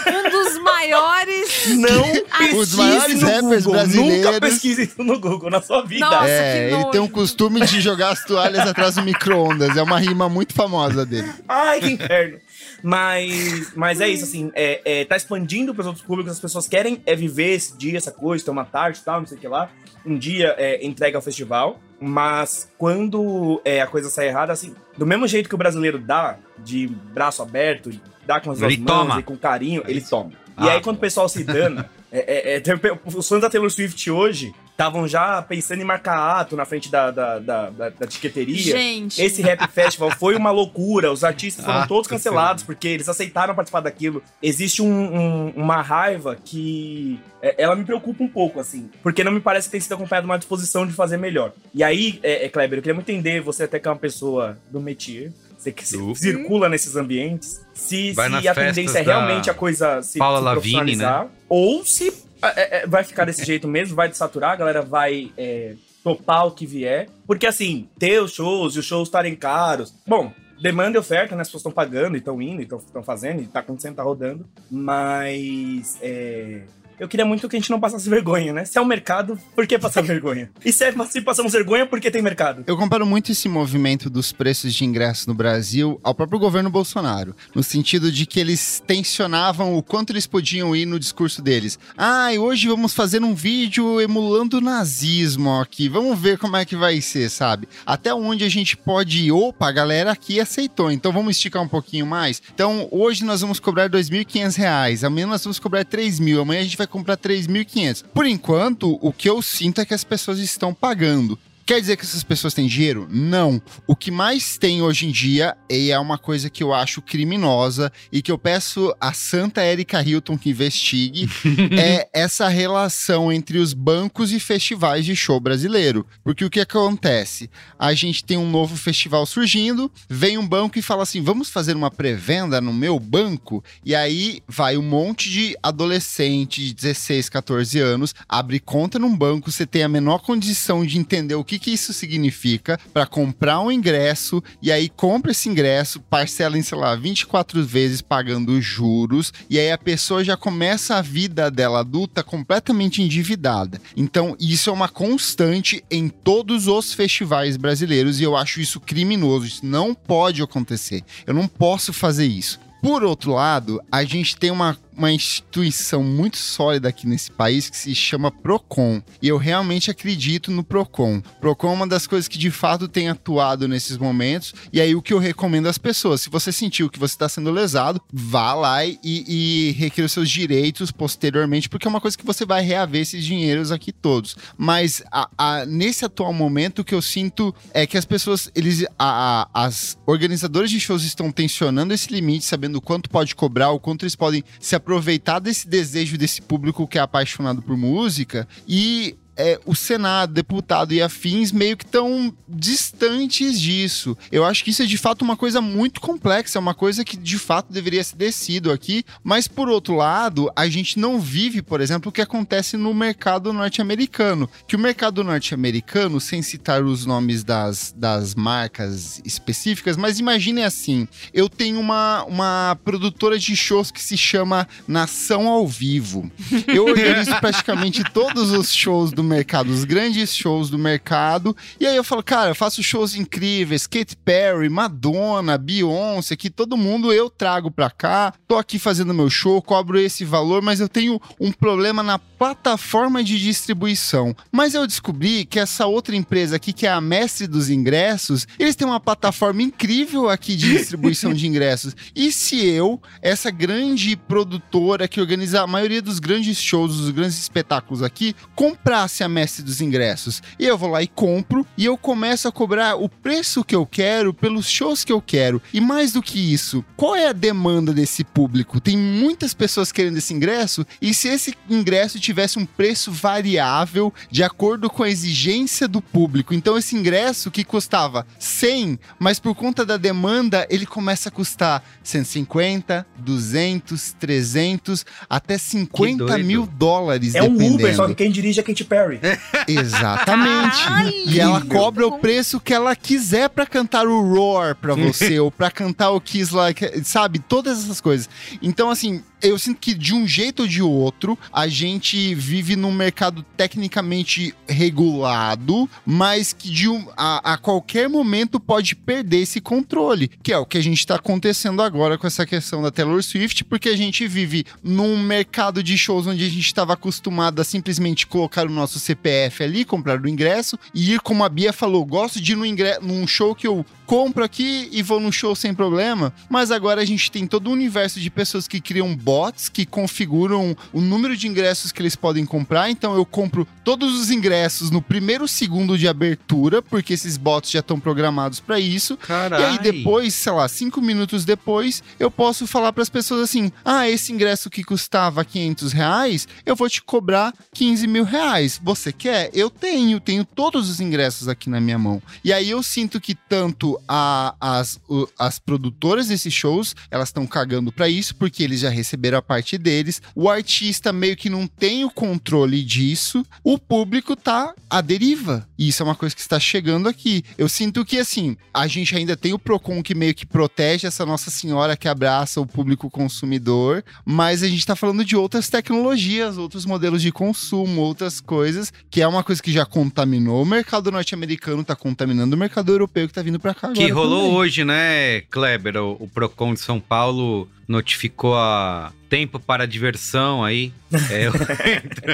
Um dos maiores. Não Os maiores rappers Google. brasileiros- Nunca pesquise isso no Google na sua vida. Nossa, é, que ele tem um costume de jogar as toalhas atrás do micro-ondas. É uma rima muito famosa dele. Ai, que inferno. Mas, mas é isso, assim, é, é, tá expandindo para os outros públicos, as pessoas querem é viver esse dia, essa coisa, ter uma tarde e tal, não sei o que lá. Um dia é, entrega ao festival, mas quando é, a coisa sai errada, assim, do mesmo jeito que o brasileiro dá, de braço aberto, dá com as duas Ele mãos toma. e com carinho, ele toma. E Ah. aí, quando o pessoal se dana, é, é, é, os fãs da Taylor Swift hoje estavam já pensando em marcar ato na frente da, da, da, da, da tiqueteria. Gente. Esse Rap Festival foi uma loucura. Os artistas foram Ah, todos cancelados porque eles aceitaram participar daquilo. Existe um- um- uma raiva que é, ela me preocupa um pouco, assim, porque não me parece que tem sido acompanhada uma disposição de fazer melhor. E aí, é, é, Kleber, eu queria muito entender, você até que é uma pessoa do métier, você que Do. circula nesses ambientes, se, se a tendência é realmente a coisa se, Paula se Lavigne, profissionalizar, ou se é, é, vai ficar desse jeito mesmo, vai desaturar, a galera vai é, topar o que vier. Porque assim, ter os shows e os shows estarem caros. Bom, demanda e oferta, né? As pessoas estão pagando e estão indo, estão fazendo, e tá acontecendo, tá rodando. Mas é, eu queria muito que a gente não passasse vergonha, né? Se é um mercado, por que passar vergonha? E se, é, se passamos vergonha, por que tem mercado? Eu comparo muito esse movimento dos preços de ingresso no Brasil ao próprio governo Bolsonaro, no sentido de que eles tensionavam o quanto eles podiam ir no discurso deles. Ah, e hoje vamos fazer um vídeo emulando o nazismo aqui, vamos ver como é que vai ser, sabe? Até onde a gente pode ir. Opa, a galera aqui aceitou, então vamos esticar um pouquinho mais. Então, hoje nós vamos cobrar 2.500 reais, amanhã nós vamos cobrar 3 mil, amanhã a gente vai comprar 3.500. Por enquanto, o que eu sinto é que as pessoas estão pagando. Quer dizer que essas pessoas têm dinheiro? Não. O que mais tem hoje em dia, e é uma coisa que eu acho criminosa e que eu peço a Santa Erika Hilton que investigue, é essa relação entre os bancos e festivais de show brasileiro. Porque o que acontece? A gente tem um novo festival surgindo, vem um banco e fala assim: vamos fazer uma pré-venda no meu banco? E aí vai um monte de adolescente de 16, 14 anos, abre conta num banco, você tem a menor condição de entender o que, que isso significa para comprar um ingresso e aí compra esse ingresso, parcela em, sei lá, 24 vezes pagando juros, e aí a pessoa já começa a vida dela adulta completamente endividada. Então, isso é uma constante em todos os festivais brasileiros e eu acho isso criminoso. Isso não pode acontecer. Eu não posso fazer isso. Por outro lado, a gente tem uma, uma instituição muito sólida aqui nesse país que se chama Procon. E eu realmente acredito no Procon. Procon é uma das coisas que de fato tem atuado nesses momentos. E aí o que eu recomendo às pessoas, se você sentiu que você está sendo lesado, vá lá e, e requer os seus direitos posteriormente, porque é uma coisa que você vai reaver esses dinheiros aqui todos. Mas a, a, nesse atual momento, o que eu sinto é que as pessoas, eles, a, as organizadoras de shows estão tensionando esse limite, sabendo quanto pode cobrar, o quanto eles podem se aproveitar desse desejo desse público que é apaixonado por música e é, o Senado, deputado e afins meio que estão distantes disso. Eu acho que isso é de fato uma coisa muito complexa, é uma coisa que de fato deveria ser decidido aqui, mas por outro lado, a gente não vive, por exemplo, o que acontece no mercado norte-americano. Que o mercado norte-americano, sem citar os nomes das, das marcas específicas, mas imagine assim: eu tenho uma, uma produtora de shows que se chama Nação ao Vivo. Eu organizo praticamente todos os shows do mercado, os grandes shows do mercado. E aí eu falo, cara, eu faço shows incríveis, Katy Perry, Madonna, Beyoncé, que todo mundo eu trago pra cá. Tô aqui fazendo meu show, cobro esse valor, mas eu tenho um problema na plataforma de distribuição. Mas eu descobri que essa outra empresa aqui, que é a Mestre dos Ingressos, eles têm uma plataforma incrível aqui de distribuição de ingressos. E se eu, essa grande produtora que organiza a maioria dos grandes shows, dos grandes espetáculos aqui, comprasse a Mestre dos Ingressos? E eu vou lá e compro e eu começo a cobrar o preço que eu quero pelos shows que eu quero. E mais do que isso, qual é a demanda desse público? Tem muitas pessoas querendo esse ingresso e se esse ingresso tivesse um preço variável de acordo com a exigência do público. Então esse ingresso que custava 100, mas por conta da demanda ele começa a custar 150, 200, 300, até 50 mil dólares. É um Uber, só que quem dirige é Katy Perry. Exatamente. e ela cobra o preço que ela quiser para cantar o Roar para você, ou para cantar o Kiss Like, sabe? Todas essas coisas. Então, assim, eu sinto que de um jeito ou de outro, a gente vive num mercado tecnicamente regulado, mas que de um, a, a qualquer momento pode perder esse controle, que é o que a gente está acontecendo agora com essa questão da Taylor Swift, porque a gente vive num mercado de shows onde a gente estava acostumado a simplesmente colocar o nosso CPF ali, comprar o ingresso e ir, como a Bia falou, gosto de ir no ingresso, num show que eu compro aqui e vou no show sem problema, mas agora a gente tem todo um universo de pessoas que criam bots que configuram o número de ingressos que eles podem comprar. Então eu compro todos os ingressos no primeiro segundo de abertura, porque esses bots já estão programados para isso. Carai. E aí depois, sei lá, cinco minutos depois, eu posso falar para as pessoas assim: ah, esse ingresso que custava 500 reais, eu vou te cobrar 15 mil reais. Você quer? Eu tenho, tenho todos os ingressos aqui na minha mão. E aí eu sinto que tanto a, as, as produtoras desses shows, elas estão cagando para isso, porque eles já receberam a parte deles. O artista meio que não tem o controle disso. O público tá à deriva. E isso é uma coisa que está chegando aqui. Eu sinto que, assim, a gente ainda tem o PROCON que meio que protege essa Nossa Senhora que abraça o público consumidor, mas a gente tá falando de outras tecnologias, outros modelos de consumo, outras coisas, que é uma coisa que já contaminou o mercado norte-americano, tá contaminando o mercado europeu que tá vindo para cá agora. Que rolou também. hoje, né, Kleber? O, o Procon de São Paulo notificou a tempo para diversão aí. É,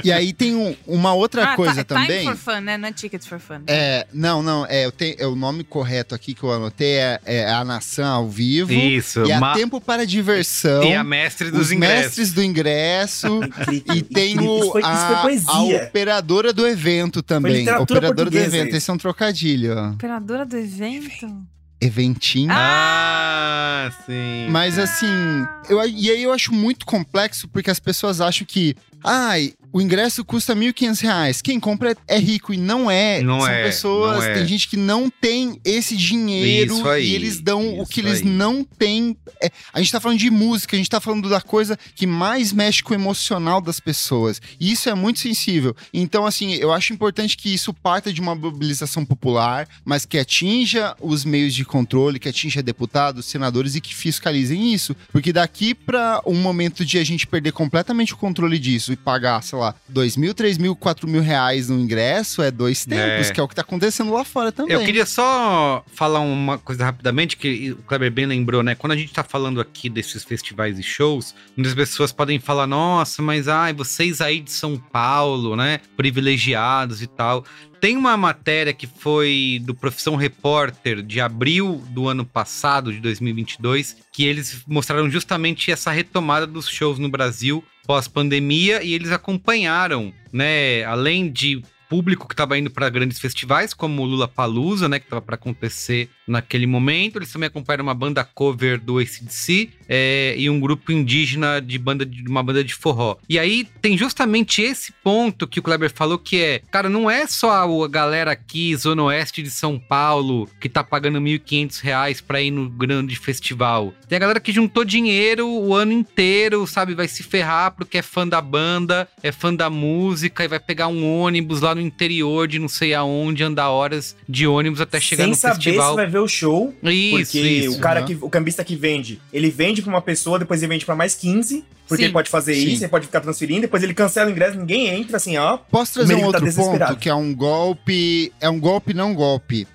E aí tem um- uma outra Ah, coisa tá, também. Time for fun, né? Não é tickets for fun. É, não, não, é, eu tenho, é o nome correto aqui que eu anotei é, é a Nação ao Vivo. isso. E a Tempo para Diversão. e a mestre dos os ingressos. mestres do ingresso. E tem o, Isso foi, isso foi a, a operadora do evento também. Operadora do evento. isso. Esse é um trocadilho, ó. Operadora do evento. Eventinho. Ah, sim. Mas assim, eu, e aí eu acho muito complexo porque as pessoas acham que, ai, o ingresso custa 1.500 reais. Quem compra é rico e não é. Não São é, pessoas, não é. tem gente que não tem esse dinheiro aí, e eles dão o que eles aí. não têm. É, a gente tá falando de música, a gente tá falando da coisa que mais mexe com o emocional das pessoas. E isso é muito sensível. Então, assim, eu acho importante que isso parta de uma mobilização popular, mas que atinja os meios de controle, que atinja deputados, senadores e que fiscalizem isso. Porque daqui para um momento de a gente perder completamente o controle disso e pagar, sei lá, lá, dois mil, três mil, quatro mil reais no ingresso é dois tempos, É. que é o que tá acontecendo lá fora também. Eu queria só falar uma coisa rapidamente, que o Kleber bem lembrou, né? Quando a gente tá falando aqui desses festivais e shows, muitas pessoas podem falar, nossa, mas ai, vocês aí de São Paulo, né? Privilegiados e tal. Tem uma matéria que foi do Profissão Repórter de abril do ano passado, de 2022, que eles mostraram justamente essa retomada dos shows no Brasil pós-pandemia e eles acompanharam, né, além de público que estava indo para grandes festivais, como o Lula Palusa, né, que estava para acontecer naquele momento. Eles também acompanharam uma banda cover do ACDC é, e um grupo indígena de banda de uma banda de forró. E aí tem justamente esse ponto que o Kleber falou que é, cara, não é só a galera aqui zona oeste de São Paulo que tá pagando 1.500 reais para ir no grande festival. Tem a galera que juntou dinheiro o ano inteiro, sabe, vai se ferrar porque é fã da banda, é fã da música e vai pegar um ônibus lá no interior de não sei aonde, andar horas de ônibus até chegar Sem no saber festival. se vai ver o show. Isso, porque isso. o cara Aham. que o cambista que vende, ele vende pra uma pessoa, depois ele vende pra mais 15, porque Sim. ele pode fazer Sim. isso, ele pode ficar transferindo, depois ele cancela o ingresso, ninguém entra assim, ó. Posso trazer um tá outro desesperado. ponto, que é um golpe. É um golpe, não golpe.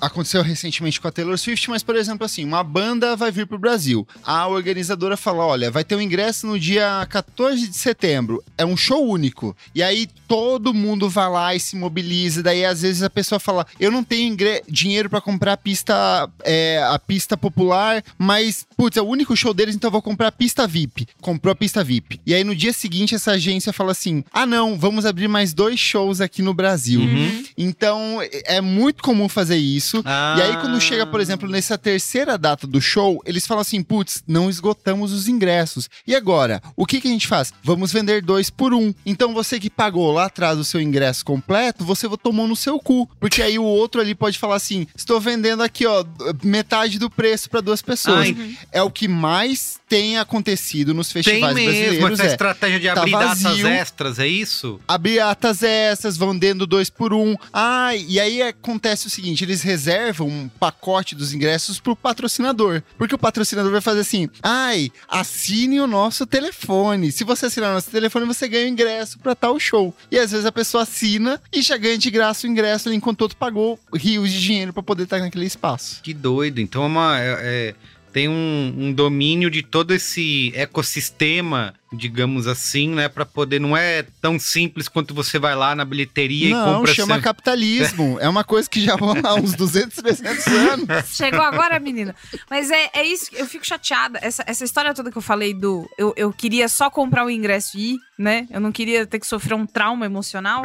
Aconteceu recentemente com a Taylor Swift, mas, por exemplo, assim, uma banda vai vir pro Brasil. A organizadora fala: olha, vai ter um ingresso no dia 14 de setembro. É um show único. E aí todo mundo vai lá e se mobiliza. Daí, às vezes, a pessoa fala: eu não tenho dinheiro pra comprar a pista, é, a pista popular, mas, putz, é o único show deles, então eu vou comprar a pista VIP. Comprou a pista VIP. E aí, no dia seguinte, essa agência fala assim: ah, não, vamos abrir mais dois shows aqui no Brasil. Uhum. Então, é muito comum fazer isso. Ah. E aí, quando chega, por exemplo, nessa terceira data do show, eles falam assim: putz, não esgotamos os ingressos. E agora? O que, que a gente faz? Vamos vender dois por um. Então, você que pagou lá atrás o seu ingresso completo, você tomou no seu cu. Porque aí o outro ali pode falar assim: estou vendendo aqui, ó, metade do preço para duas pessoas. Ai. É o que mais tem acontecido nos Tem festivais mesmo brasileiros. essa é estratégia de tá abrir datas vazio. extras, é isso? abrir atas essas, vendendo dois por um. Ah, e aí acontece o seguinte: eles reservam um pacote dos ingressos pro patrocinador. Porque o patrocinador vai fazer assim: ai, assine o nosso telefone. Se você assinar o nosso telefone, você ganha o ingresso pra tal show. E às vezes a pessoa assina e já ganha de graça o ingresso enquanto o outro pagou rios de dinheiro pra poder estar naquele espaço. Que doido. Então é uma. é- é- tem um, um domínio de todo esse ecossistema, digamos assim, né? Pra poder. Não é tão simples quanto você vai lá na bilheteria e Não, compra. chama seu- capitalismo. é uma coisa que já vão há uns 200, 300 anos. Chegou agora, menina. Mas é, é isso, eu fico chateada. Essa, essa história toda que eu falei do. Eu, eu queria só comprar o ingresso e ir, né? Eu não queria ter que sofrer um trauma emocional.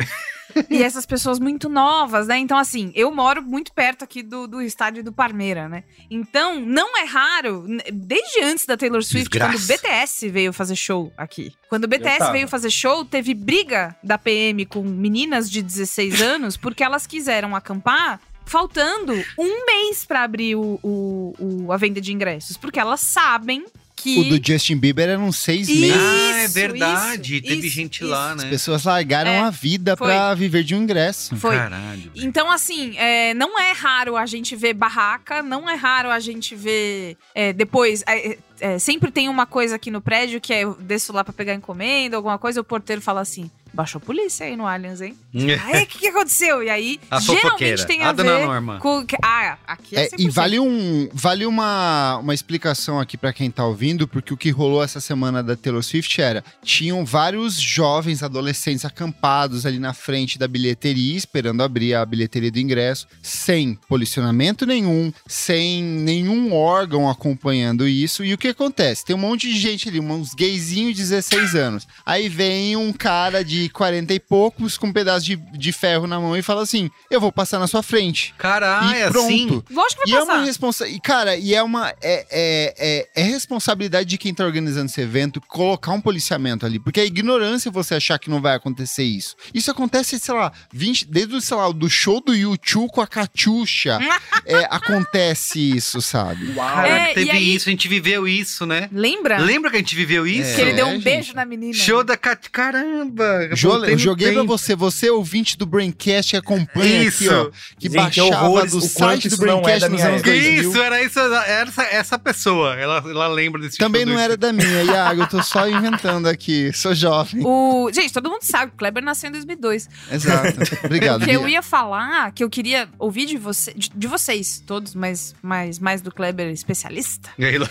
e essas pessoas muito novas, né? Então, assim, eu moro muito perto aqui do, do estádio do Parmeira, né? Então, não é raro, desde antes da Taylor Swift, Desgraça. quando o BTS veio fazer show aqui. Quando o BTS veio fazer show, teve briga da PM com meninas de 16 anos, porque elas quiseram acampar faltando um mês pra abrir o, o- o- a venda de ingressos. Porque elas sabem que. O do Justin Bieber eram seis Isso, meses. Ah, é verdade. isso, Teve isso, gente isso. lá, As né? pessoas largaram É, a vida foi. pra viver de um ingresso. Foi. Caralho. Então, assim, é, não é raro a gente ver barraca, não é raro a gente ver é, depois. é, é, sempre tem uma coisa aqui no prédio que é eu desço lá pra pegar encomenda, alguma coisa, o porteiro fala assim: baixou a polícia aí no Allianz, hein? Aí, o que, que aconteceu? E aí, A geralmente tem A a, dona ver Norma. com. Ah, aqui é, É, e 100%. vale, um, vale uma, uma explicação aqui pra quem tá ouvindo, porque o que rolou essa semana da Taylor Swift era: tinham vários jovens adolescentes acampados ali na frente da bilheteria, esperando abrir a bilheteria do ingresso, sem policionamento nenhum, sem nenhum órgão acompanhando isso. E o que acontece? Tem um monte de gente ali, uns gayzinhos de 16 anos. Aí vem um cara de 40 e poucos com um pedaço de, de ferro na mão e fala assim: Eu vou passar na sua frente. Caralho, e é pronto. assim. Lógico que E vai é passar. uma responsabilidade. Cara, e é uma. É, é, é, é responsabilidade de quem tá organizando esse evento colocar um policiamento ali. Porque é ignorância você achar que não vai acontecer isso. Isso acontece, sei lá, 20, desde, sei lá, do show do YouTube com a Catiuxa. é, acontece isso, sabe? Uau. Caraca, É, e teve aí- isso, a gente viveu isso, né? Lembra? Lembra que a gente viveu isso? Que ele É, deu um gente. beijo na menina. Show da Cat... Caramba! Jo- eu no joguei pra tempo. você, você ouvinte do Braincast que acompanha Isso. aqui, ó. Que Gente, baixava horrores, do site do não é Braincast da nos anos época. 2000. Isso, era isso, era essa, essa pessoa. Ela, ela lembra desse Também show não era da minha, Iago. Eu tô só inventando aqui. Sou jovem. O... Gente, todo mundo sabe que o Kleber nasceu em 2002. Exato. Obrigado. Que eu ia falar, que eu queria ouvir de, você, de, de vocês, todos, mas mais, mais do Kleber especialista. E aí, Ela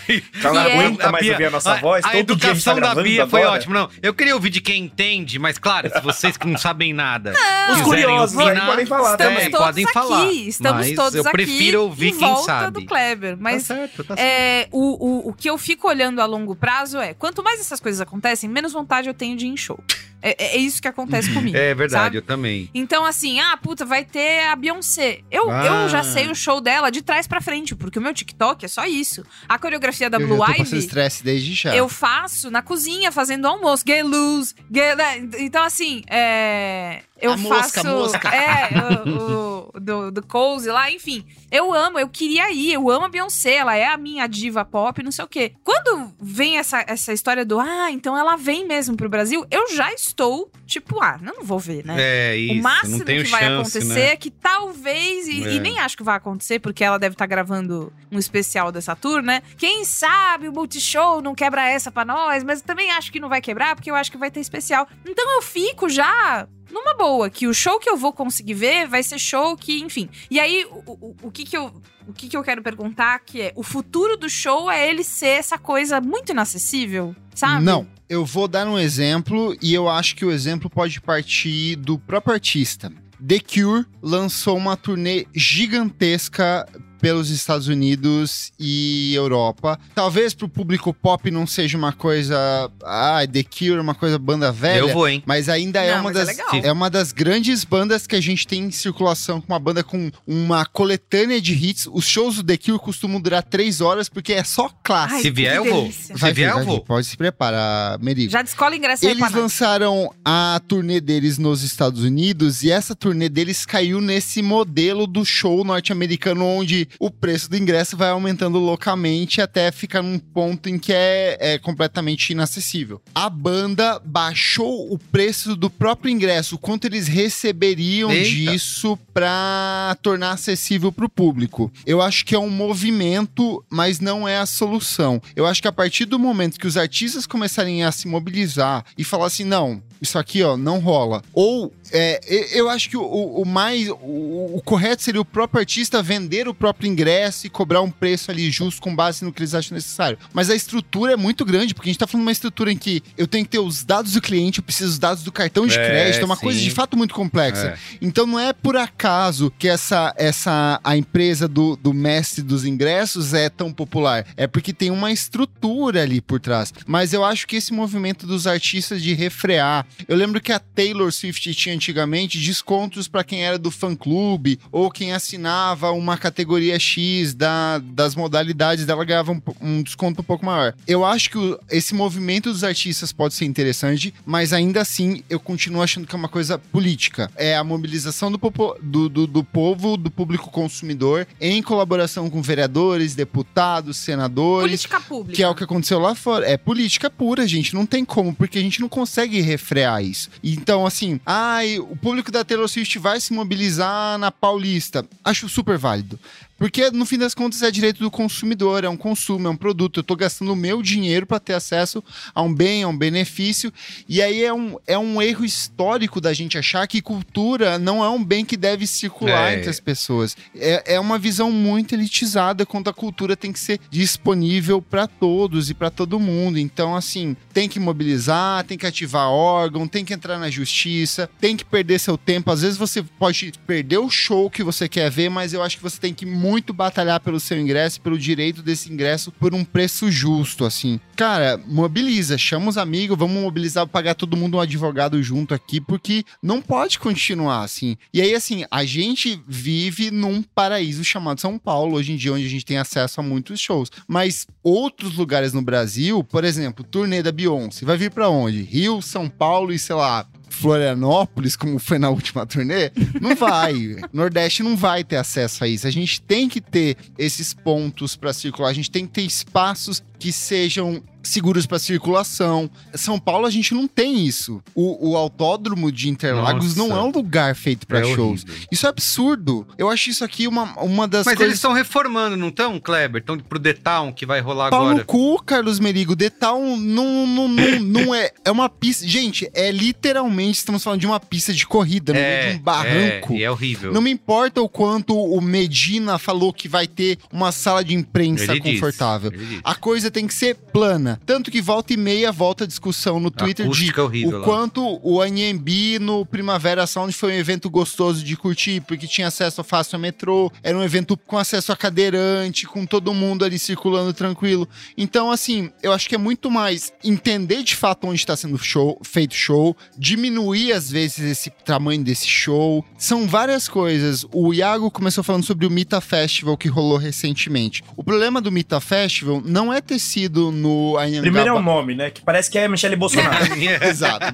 não E é- aguenta mais Bia- ouvir a nossa a, voz. A todo dia a gente tá educação da gravando Bia foi agora. ótima. Não, eu queria ouvir de quem entende, mas claro, se vocês que não sabem nada. Os quiserem curiosos aí opinar, podem falar Estamos é, também. todos podem aqui, falar, estamos mas todos eu aqui prefiro ouvir em quem volta sabe. do Kleber. Mas tá certo, tá certo. é, o, o, o que eu fico olhando a longo prazo é, quanto mais essas coisas acontecem, menos vontade eu tenho de ir em show. É, é isso que acontece comigo. É verdade, sabe? eu também. Então, assim, ah, puta, vai ter a Beyoncé. Eu, Ah. eu já sei o show dela de trás pra frente, porque o meu TikTok é só isso. A coreografia da eu Blue Ivy. estresse desde já. Eu faço na cozinha, fazendo almoço. Get loose. Get... né? Então, assim, é... Eu A mosca, faço... a mosca. É, o, o- do, do Cozy lá, enfim. Eu amo, eu queria ir. Eu amo a Beyoncé, ela é a minha diva pop, não sei o quê. Quando vem essa, essa história do, ah, então ela vem mesmo pro Brasil, eu já estou, tipo, ah, eu não vou ver, né? É isso. o máximo não tenho que vai chance, acontecer né? é que talvez, e, É. e nem acho que vai acontecer, porque ela deve estar gravando um especial dessa tour, né? Quem sabe o Multishow não quebra essa pra nós, mas também acho que não vai quebrar, porque eu acho que vai ter especial. Então eu fico já numa boa, que o show que eu vou conseguir ver vai ser show que, enfim. E aí, o, o, o que que eu. O que, que eu quero perguntar que é o futuro do show é ele ser essa coisa muito inacessível, sabe? Não, eu vou dar um exemplo e eu acho que o exemplo pode partir do próprio artista. The Cure lançou uma turnê gigantesca pelos Estados Unidos e Europa. Talvez pro público pop não seja uma coisa, ah, The Cure, uma coisa banda velha. Eu vou, hein? Mas ainda é Não, uma mas é das legal. é uma das grandes bandas que a gente tem em circulação com uma banda com uma coletânea de hits. Os shows do The Cure costumam durar três horas porque é só clássico. Ai, Se vier, eu vou. Se Vai vier, vir, eu vou. vir. Pode se preparar, Merigo. Já descola ingresso aí Eles nós. lançaram a turnê deles nos Estados Unidos e essa turnê deles caiu nesse modelo do show norte-americano onde o preço do ingresso vai aumentando loucamente até ficar num ponto em que é, é completamente inacessível. A banda baixou o preço do próprio ingresso, o quanto eles receberiam Eita. disso para tornar acessível para o público. Eu acho que é um movimento, mas não é a solução. Eu acho que a partir do momento que os artistas começarem a se mobilizar e falar assim, não, isso aqui, ó, não rola. Ou, é, eu acho que o, o mais, o, o correto seria o próprio artista vender o próprio ingresso e cobrar um preço ali justo com base no que eles acham necessário. Mas a estrutura é muito grande, porque a gente tá falando de uma estrutura em que eu tenho que ter os dados do cliente, eu preciso dos dados do cartão de É, crédito, é uma sim. coisa de fato muito complexa. É. Então não é por acaso que essa, essa a empresa do, do mestre dos ingressos é tão popular. É porque tem uma estrutura ali por trás. Mas eu acho que esse movimento dos artistas de refrear. Eu lembro que a Taylor Swift tinha antigamente descontos para quem era do fã clube ou quem assinava uma categoria X da, das modalidades dela ganhava um, um desconto um pouco maior. Eu acho que o- esse movimento dos artistas pode ser interessante, mas ainda assim eu continuo achando que é uma coisa política. É a mobilização do, popo- do, do, do povo, do público consumidor, em colaboração com vereadores, deputados, senadores. Política pública. Que é o que aconteceu lá fora. É política pura, gente. Não tem como, porque a gente não consegue refrear isso. Então, assim, ai, o público da Taylor Swift vai se mobilizar na Paulista. Acho super válido. Porque, no fim das contas, é direito do consumidor, é um consumo, é um produto. Eu tô gastando o meu dinheiro para ter acesso a um bem, a um benefício. E aí é um, é um erro histórico da gente achar que cultura não é um bem que deve circular É. entre as pessoas. É, é uma visão muito elitizada quanto a cultura tem que ser disponível para todos e para todo mundo. Então, assim, tem que mobilizar, tem que ativar órgão, tem que entrar na justiça, tem que perder seu tempo. Às vezes você pode perder o show que você quer ver, mas eu acho que você tem que muito batalhar pelo seu ingresso, pelo direito desse ingresso por um preço justo, assim. Cara, mobiliza, chama os amigos, vamos mobilizar, pagar todo mundo um advogado junto aqui, porque não pode continuar assim. E aí, assim, a gente vive num paraíso chamado São Paulo, hoje em dia, onde a gente tem acesso a muitos shows. Mas outros lugares no Brasil, por exemplo, turnê da Beyoncé, vai vir pra onde? Rio, São Paulo e, sei lá, Florianópolis, como foi na última turnê, não vai. Nordeste não vai ter acesso a isso. A gente tem que ter esses pontos para circular, a gente tem que ter espaços que sejam seguros para circulação. São Paulo a gente não tem isso. O, o autódromo de Interlagos Nossa. não é um lugar feito para É shows. horrível. Isso é absurdo. Eu acho isso aqui uma, uma das Mas eles coisas. estão reformando, não estão, Kleber? Estão pro The Town, que vai rolar agora. no cu, Carlos Merigo. The Town não, não, não, não é. É uma pista. Gente, é literalmente, estamos falando de uma pista de corrida, no meio de um barranco. É, é horrível. Não me importa o quanto o Medina falou que vai ter uma sala de imprensa Ele confortável. disse. A coisa tem que ser plana. Tanto que volta e meia volta a discussão no Twitter de horrível o lá. quanto o Anhembi no Primavera Sound foi um evento gostoso de curtir, porque tinha acesso fácil ao metrô, era um evento com acesso a cadeirante, com todo mundo ali circulando tranquilo. Então, assim, eu acho que é muito mais entender de fato onde está sendo show, feito show, diminuir às vezes esse tamanho desse show. São várias coisas. O Iago começou falando sobre o Mita Festival que rolou recentemente. O problema do Mita Festival não é ter sido no Primeiro é o nome, né? Que parece que é Michele Bolsonaro. Exato.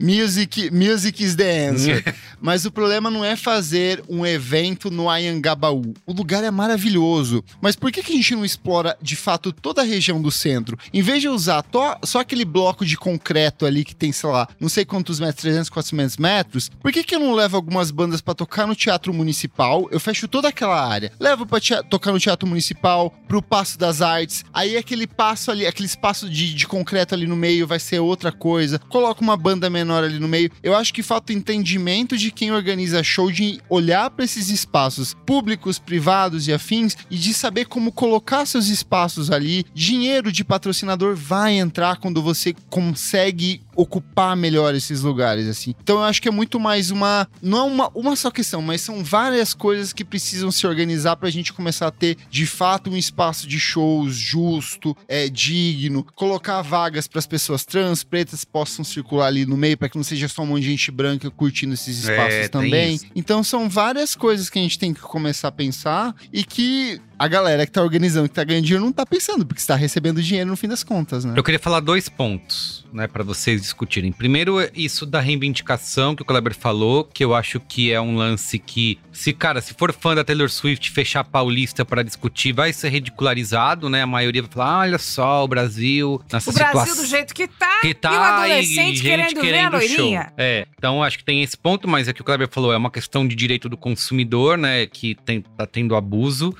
Music, music is the answer. Mas o problema não é fazer um evento no Ayangabaú. O lugar é maravilhoso. Mas por que, que a gente não explora de fato toda a região do centro? Em vez de usar to- só aquele bloco de concreto ali que tem, sei lá, não sei quantos metros, 300, 400 metros, por que, que eu não levo algumas bandas pra tocar no Teatro Municipal? Eu fecho toda aquela área. Levo pra tocar no Teatro Municipal, pro Passo das Artes. Aí aquele passo ali, aquele espaço de, de concreto ali no meio vai ser outra coisa. Coloca uma banda menor ali no meio. Eu acho que falta entendimento de quem organiza show, de olhar para esses espaços públicos, privados e afins e de saber como colocar seus espaços ali. Dinheiro de patrocinador vai entrar quando você consegue ocupar melhor esses lugares, assim. Então eu acho que é muito mais uma. Não é uma, uma só questão, mas são várias coisas que precisam se organizar pra gente começar a ter, de fato, um espaço de shows justo, é, digno, colocar vagas para as pessoas trans, pretas possam circular ali no meio, para que não seja só um monte de gente branca curtindo esses É, espaços tem também. Então são várias coisas que a gente tem que começar a pensar e que a galera que tá organizando, que tá ganhando dinheiro, não tá pensando, porque está recebendo dinheiro no fim das contas, né? Eu queria falar dois pontos, né, para vocês discutirem. Primeiro, isso da reivindicação que o Kleber falou, que eu acho que é um lance que, se cara, se for fã da Taylor Swift fechar a Paulista para discutir, vai ser ridicularizado, né? A maioria vai falar: ah, olha só, o Brasil nessa O Brasil situação do jeito que tá, que e o tá adolescente gente querendo, ver a show. loirinha. É, então acho que tem esse ponto, mas é que o Kleber falou, é uma questão de direito do consumidor, né, que tem, tá tendo abuso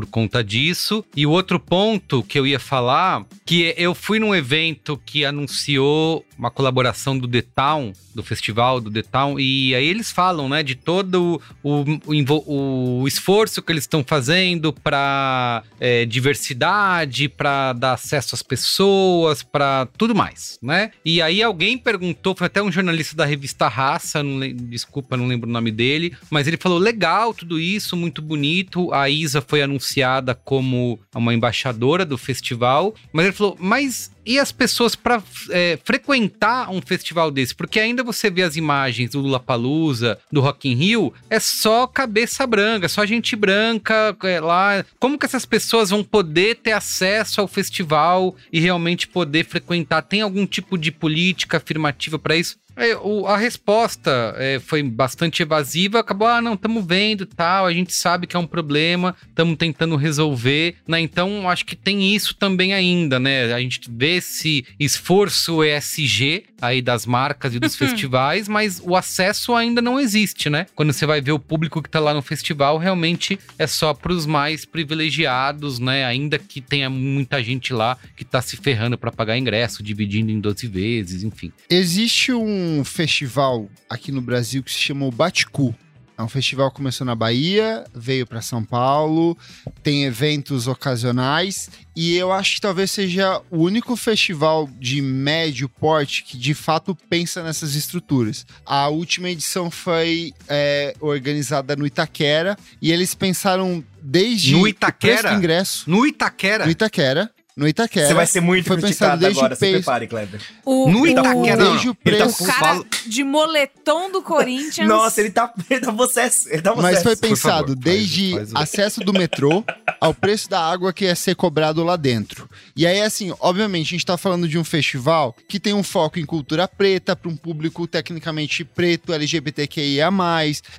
por conta disso. E o outro ponto que eu ia falar, que eu fui num evento que anunciou uma colaboração do The Town, do festival do The Town, e aí eles falam, né, de todo o, o, o esforço que eles estão fazendo para diversidade, para dar acesso às pessoas, para tudo mais, né? E aí alguém perguntou, foi até um jornalista da revista Raça, não desculpa, não lembro o nome dele, mas ele falou: legal, tudo isso, muito bonito. A Isa foi anunciada como uma embaixadora do festival, mas ele falou: mas e as pessoas para frequentar um festival desse? Porque ainda você vê as imagens do Lula Palusa, do Rock in Rio, é só cabeça branca, só gente branca é, lá. Como que essas pessoas vão poder ter acesso ao festival e realmente poder frequentar? Tem algum tipo de política afirmativa para isso? É, o- a resposta é, foi bastante evasiva, acabou, ah, não, estamos vendo tal, a gente sabe que é um problema, estamos tentando resolver, né? Então, acho que tem isso também ainda, né? A gente vê esse esforço ESG aí das marcas e dos festivais, mas o acesso ainda não existe, né? Quando você vai ver o público que tá lá no festival, realmente é só para os mais privilegiados, né? Ainda que tenha muita gente lá que tá se ferrando para pagar ingresso, dividindo em 12 vezes, enfim. Existe um festival aqui no Brasil que se chama o Baticu. É um festival que começou na Bahia, veio para São Paulo, tem eventos ocasionais e eu acho que talvez seja o único festival de médio porte que de fato pensa nessas estruturas. A última edição foi é, organizada no Itaquera e eles pensaram desde No o Itaquera? ingresso No Itaquera. no Itaquera. No Itaquera. Você vai ser muito foi criticado desde agora, se preço- prepare, Kleber. O, No o- Itaquera, Desde o Ele tá preço. o cara de moletom do Corinthians. Nossa, ele tá, ele tá possesso. Ele tá Mas foi pensado favor, faz- desde faz o- acesso do metrô ao preço da água que ia ser cobrado lá dentro. E aí, assim, obviamente, a gente tá falando de um festival que tem um foco em cultura preta, para um público tecnicamente preto, LGBTQIA.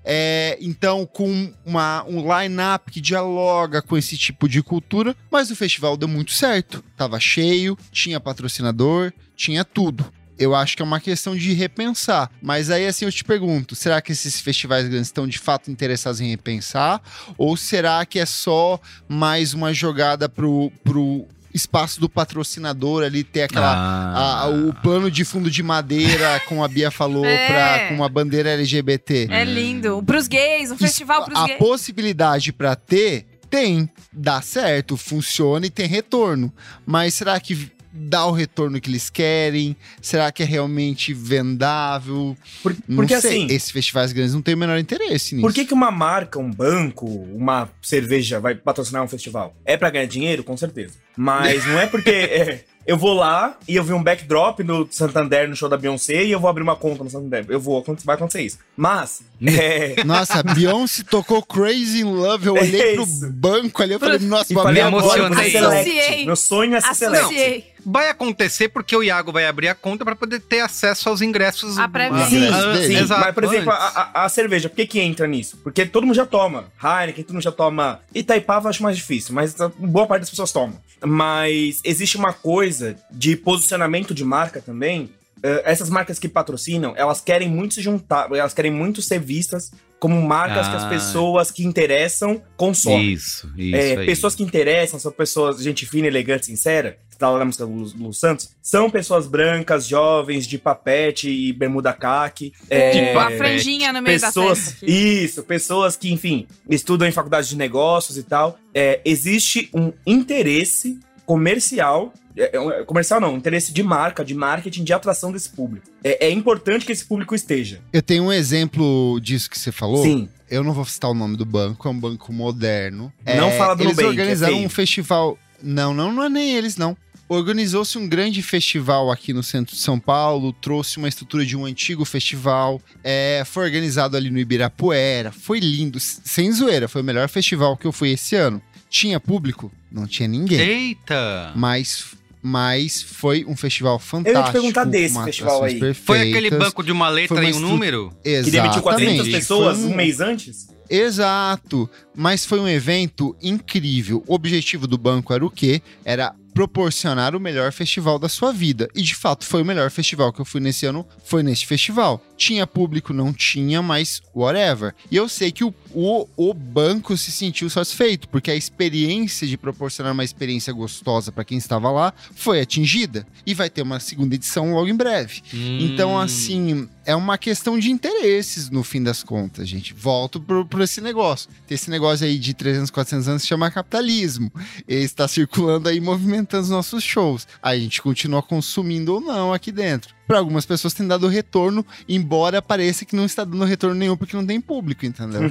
É, então, com uma, um line-up que dialoga com esse tipo de cultura, mas o festival deu muito certo. Tava cheio, tinha patrocinador, tinha tudo eu acho que é uma questão de repensar. Mas aí, assim, eu te pergunto: será que esses festivais grandes estão de fato interessados em repensar? Ou será que é só mais uma jogada pro, pro espaço do patrocinador ali ter aquela Ah. a- o plano de fundo de madeira, como a Bia falou, É. pra, com uma bandeira LGBT. É lindo. Pros gays, um festival pros a gays. possibilidade pra ter tem, dá certo, funciona e tem retorno. Mas será que dá o retorno que eles querem? Será que é realmente vendável? Por- porque assim, Esses festivais grandes não têm o menor interesse nisso. por que, que uma marca, um banco, uma cerveja vai patrocinar um festival? É pra ganhar dinheiro? Com certeza. Mas não é porque é, eu vou lá e eu vi um backdrop no Santander no show da Beyoncé e eu vou abrir uma conta no Santander. Eu vou, vai acontecer isso. Mas, é, Nossa, a Beyoncé tocou Crazy in Love. Eu olhei pro Isso. banco ali, eu falei, nossa, e falei me agora emocionei. pro Select. Associei. Meu sonho é ser Select. Vai acontecer porque o Iago vai abrir a conta para poder ter acesso aos ingressos. A pré-venda. Ah, Sim, Ah, sim. exato, Mas, por exemplo, a, a- a cerveja, por que que entra nisso? Porque todo mundo já toma. Heineken, todo mundo já toma. Itaipava eu acho mais difícil, mas a boa parte das pessoas toma. Mas existe uma coisa de posicionamento de marca também. Eh, essas marcas que patrocinam, elas querem muito se juntar, elas querem muito ser vistas como marcas que as Ah. pessoas que interessam consomem. Isso, isso. É, aí. pessoas que interessam, são pessoas, gente fina, elegante, sincera, que tá lá na música do Lu, Lu Santos, são pessoas brancas, jovens, de papete e bermuda caque. é, franjinha no meio pessoas, da festa. Isso, pessoas que, enfim, estudam em faculdade de negócios e tal. É, existe um interesse comercial. É, é, comercial não, interesse de marca, de marketing, de atração desse público. É, é importante que esse público esteja. Eu tenho um exemplo disso que você falou. Sim. Eu não vou citar o nome do banco, é um banco moderno. Não É, fala do Eles Nubank, organizaram é feio. um festival. Não, não, não é nem eles, não. Organizou-se um grande festival aqui no centro de São Paulo, trouxe uma estrutura de um antigo festival, é, foi organizado ali no Ibirapuera, foi lindo, sem zoeira, foi o melhor festival que eu fui esse ano. Tinha público? Não tinha ninguém, Eita! mas, mas foi um festival fantástico. perguntar com desse festival aí. Foi aquele perfeitas. banco de uma letra e um estru- número? Exatamente. Que demitiu 400 pessoas Foi um mês antes? Exato, mas foi um evento incrível. O objetivo do banco era o quê? Era proporcionar o melhor festival da sua vida. E de fato foi o melhor festival que eu fui nesse ano, foi neste festival. Tinha público, não tinha, mas whatever. E eu sei que o, o, o banco se sentiu satisfeito, porque a experiência de proporcionar uma experiência gostosa para quem estava lá foi atingida. E vai ter uma segunda edição logo em breve. Então, Hum. assim, é uma questão de interesses no fim das contas, gente. Volto pro esse negócio. Tem esse negócio aí de 300, 400 anos que chama capitalismo. Ele está circulando aí, movimentando os nossos shows. A gente continua consumindo ou não aqui dentro. Para algumas pessoas tem dado retorno, embora pareça que não está dando retorno nenhum porque não tem público, entendeu?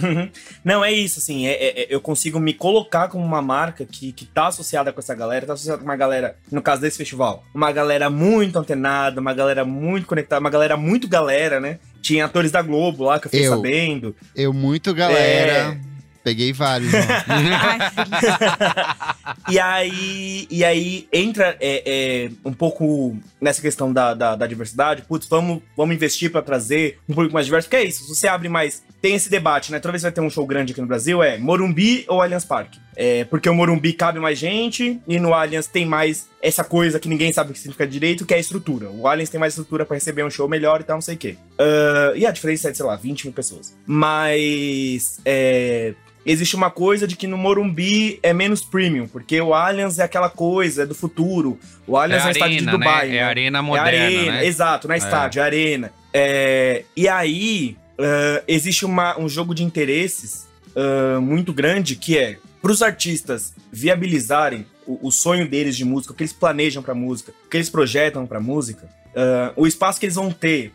Não, é isso, assim, é, é- é- eu consigo me colocar como uma marca que, que tá associada com essa galera, tá associada com uma galera, no caso desse festival, uma galera muito antenada, uma galera muito conectada, uma galera muito galera, né? Tinha atores da Globo lá que eu fiquei Eu. sabendo. Eu muito, galera. É. Peguei vários, E aí, e aí entra é, é, um pouco nessa questão da, da, da diversidade. Putz, vamos, vamos investir pra trazer um público mais diverso. Porque é isso, se você abre mais. Tem esse debate, né? Toda vez que vai ter um show grande aqui no Brasil é Morumbi ou Allianz Parque. É, porque o Morumbi cabe mais gente e no Allianz tem mais essa coisa que ninguém sabe o que significa direito, que é a estrutura. O Allianz tem mais estrutura pra receber um show melhor e tal, não sei o quê. Ah, e a diferença é de, sei lá, 20 mil pessoas. Mas. É, existe uma coisa de que no Morumbi é menos premium, porque o Allianz é aquela coisa, é do futuro. O Allianz é, um estádio de arena, Dubai. né? É né? arena moderna, é arena, né? exato, não é estádio, é, arena. É, e aí, ah, existe uma- um jogo de interesses ah, muito grande que é para os artistas viabilizarem o, o sonho deles de música, o que eles planejam para música, o que eles projetam para música, ah, o espaço que eles vão ter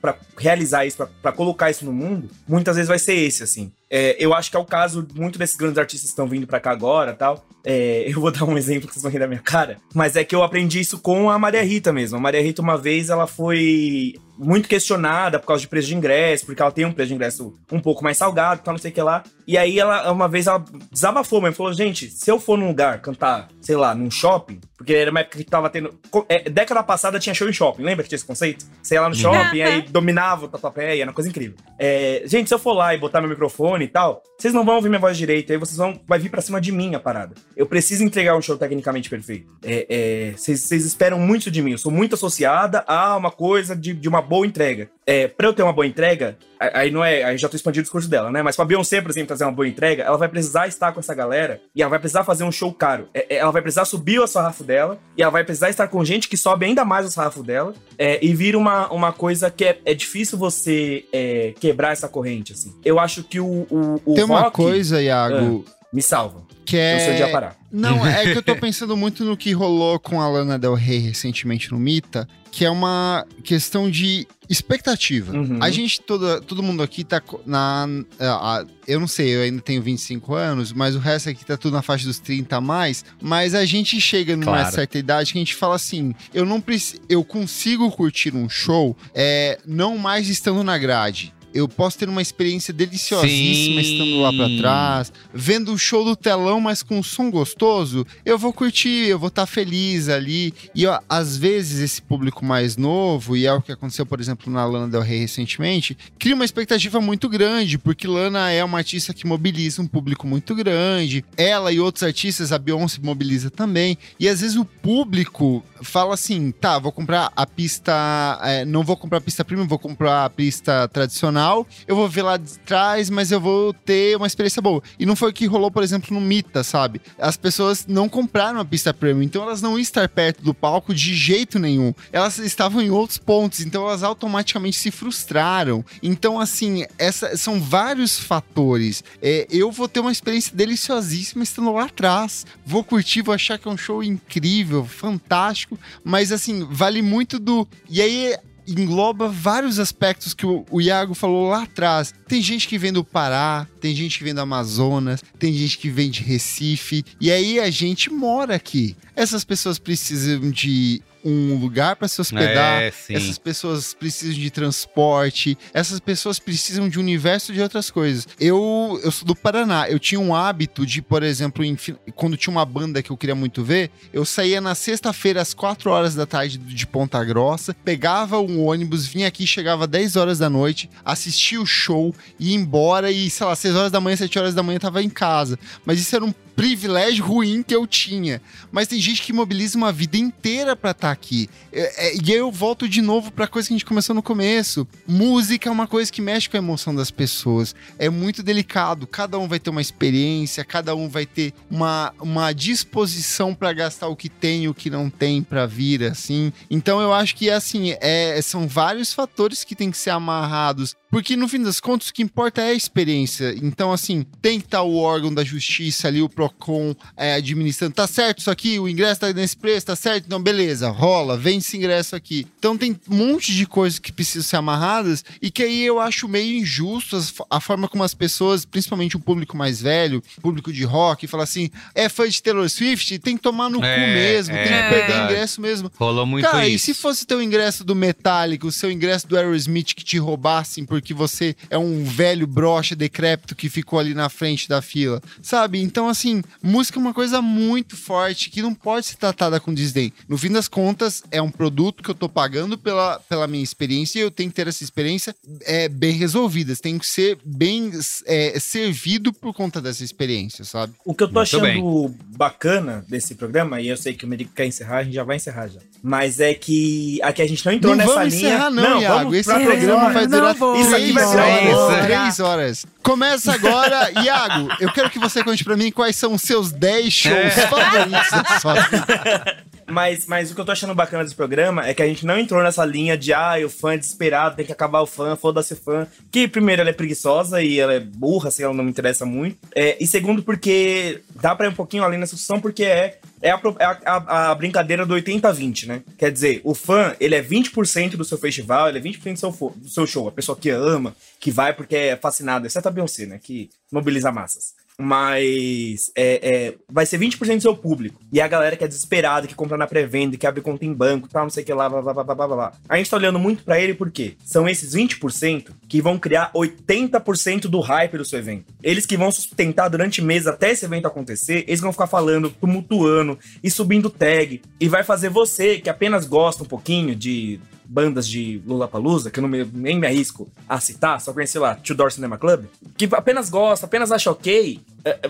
para realizar isso, para colocar isso no mundo, muitas vezes vai ser esse, assim. É, eu acho que é o caso, muito desses grandes artistas que estão vindo pra cá agora tal. É, eu vou dar um exemplo que vocês vão rir da minha cara, mas é que eu aprendi isso com a Maria Rita mesmo. A Maria Rita, uma vez, ela foi muito questionada por causa de preço de ingresso, porque ela tem um preço de ingresso um pouco mais salgado, tal, não sei o que lá. E aí ela, uma vez, ela desabafou, mas falou, gente, se eu for num lugar cantar, sei lá, num shopping, porque era uma época que tava tendo. É, década passada tinha show em shopping, lembra que tinha esse conceito? Você ia lá no shopping, aí dominava o tatuapé, era uma coisa incrível. É, gente, se eu for lá e botar meu microfone e tal, vocês não vão ouvir minha voz direito, aí vocês vão. Vai vir pra cima de mim a parada. Eu preciso entregar um show tecnicamente perfeito. É, vocês é, esperam muito de mim. Eu sou muito associada a uma coisa de, de uma boa entrega. É, pra eu ter uma boa entrega, aí não é. Aí já tô expandindo o discurso dela, né? Mas pra Beyoncé, por exemplo, fazer uma boa entrega, ela vai precisar estar com essa galera e ela vai precisar fazer um show caro. É, é ela vai precisar subir o sarrafo dela e ela vai precisar estar com gente que sobe ainda mais o sarrafo dela é, e vira uma, uma coisa que é, é difícil você é, quebrar essa corrente, assim. Eu acho que o. o, o Tem rock, uma coisa, Iago. Ah, me salva. Que é. Eu sei dia parar. Não, é que eu tô pensando muito no que rolou com a Lana Del Rey recentemente no Mita, que é uma questão de expectativa. Uhum. A gente, todo, todo mundo aqui tá na. A, eu não sei, eu ainda tenho 25 anos, mas o resto aqui tá tudo na faixa dos 30 a mais. Mas a gente chega numa Claro. certa idade que a gente fala assim: eu não preciso. Eu consigo curtir um show é, não mais estando na grade. Eu posso ter uma experiência deliciosíssima Sim. estando lá pra trás, vendo o show do telão, mas com um som gostoso. Eu vou curtir, eu vou estar feliz ali. E ó, às vezes esse público mais novo, e é o que aconteceu, por exemplo, na Lana Del Rey recentemente, cria uma expectativa muito grande, porque Lana é uma artista que mobiliza um público muito grande. Ela e outros artistas, a Beyoncé mobiliza também. E às vezes o público fala assim: tá, vou comprar a pista. é, não vou comprar a pista premium, vou comprar a pista tradicional. Eu vou ver lá de trás, mas eu vou ter uma experiência boa. E não foi o que rolou, por exemplo, no Mita, sabe? As pessoas não compraram a pista premium, então elas não iam estar perto do palco de jeito nenhum. Elas estavam em outros pontos, então elas automaticamente se frustraram. Então, assim, essa, são vários fatores. É, eu vou ter uma experiência deliciosíssima estando lá atrás. Vou curtir, vou achar que é um show incrível, fantástico, mas assim, vale muito do. E aí engloba vários aspectos que o, o Iago falou lá atrás. Tem gente que vem do Pará, tem gente que vem do Amazonas, tem gente que vem de Recife, e aí a gente mora aqui. Essas pessoas precisam de um lugar para se hospedar, É, essas pessoas precisam de transporte, essas pessoas precisam de um universo de outras coisas. Eu, eu sou do Paraná, eu tinha um hábito de, por exemplo, em quando tinha uma banda que eu queria muito ver, eu saía na sexta-feira às 4 horas da tarde de Ponta Grossa, pegava um ônibus, vinha aqui, chegava 10 horas da noite, assistia o show, ia embora e, sei lá, 6 horas da manhã, 7 horas da manhã tava em casa. Mas isso era um privilégio ruim que eu tinha. Mas tem gente que mobiliza uma vida inteira pra estar aqui. É, é, e eu volto de novo pra coisa que a gente começou no começo. Música é uma coisa que mexe com a emoção das pessoas. É muito delicado. Cada um vai ter uma experiência, cada um vai ter uma, uma disposição pra gastar o que tem e o que não tem pra vir, assim. Então eu acho que, assim, é, são vários fatores que tem que ser amarrados. Porque no fim das contas, o que importa é a experiência. Então, assim, tem que estar o órgão da justiça ali, o PROCON, é, administrando. Tá certo isso aqui? O ingresso tá nesse preço, tá certo? Então, beleza, rola, vem esse ingresso aqui. Então, tem um monte de coisas que precisam ser amarradas e que aí eu acho meio injusto a forma como as pessoas, principalmente o público mais velho, público de rock, fala assim: é fã de Taylor Swift, tem que tomar no cu É, mesmo, é tem que perder verdade. ingresso mesmo. Rolou muito Cara, e isso. se fosse teu ingresso do Metallica, o seu ingresso do Aerosmith que te roubassem porque você é um velho brocha decrépito que ficou ali na frente da fila, sabe? Então, assim, música é uma coisa muito forte que não pode ser tratada com desdém. No fim das contas, é um produto que eu tô pagando pela, pela minha experiência e eu tenho que ter essa experiência é, bem resolvida. Tem que ser bem é, servido por conta dessa experiência, sabe? O que eu tô Muito achando bacana desse programa, e eu sei que o Merico quer encerrar, a gente já vai encerrar já. Mas é que aqui a gente não entrou Não nessa vamos linha. encerrar, não, Iago. vamos Esse programa vai Não durar vou. Isso aqui vai três horas. Três horas. Começa agora, Iago. Eu quero que você conte pra mim quais são os seus 10 shows É. favoritos da sua vida. Mas, mas o que eu tô achando bacana desse programa é que a gente não entrou nessa linha de, ah, o fã é desesperado, tem que acabar o fã, foda-se o fã. Que, primeiro, ela é preguiçosa e ela é burra, assim, ela não me interessa muito. É, e segundo, porque dá pra ir um pouquinho além nessa discussão, porque é, É a, é a- a- brincadeira do 80-20, né? Quer dizer, o fã, ele é 20% do seu festival, ele é 20% do seu, do seu show. A pessoa que ama, que vai porque é fascinada, exceto a Beyoncé, né? Que mobiliza massas. Mas é, é, vai ser 20% do seu público. E a galera que é desesperada, que compra na pré-venda, que abre conta em banco, tal, não sei o que lá, blá, blá, blá, blá, blá, blá. A gente tá olhando muito pra ele porque são esses 20% que vão criar 80% do hype do seu evento. Eles que vão sustentar durante meses até esse evento acontecer, eles vão ficar falando, tumultuando e subindo tag. E vai fazer você, que apenas gosta um pouquinho de bandas de Lollapalooza, que eu não me, nem me arrisco a citar, só conheci lá, Two Door Cinema Club, que apenas gosta, apenas acha ok,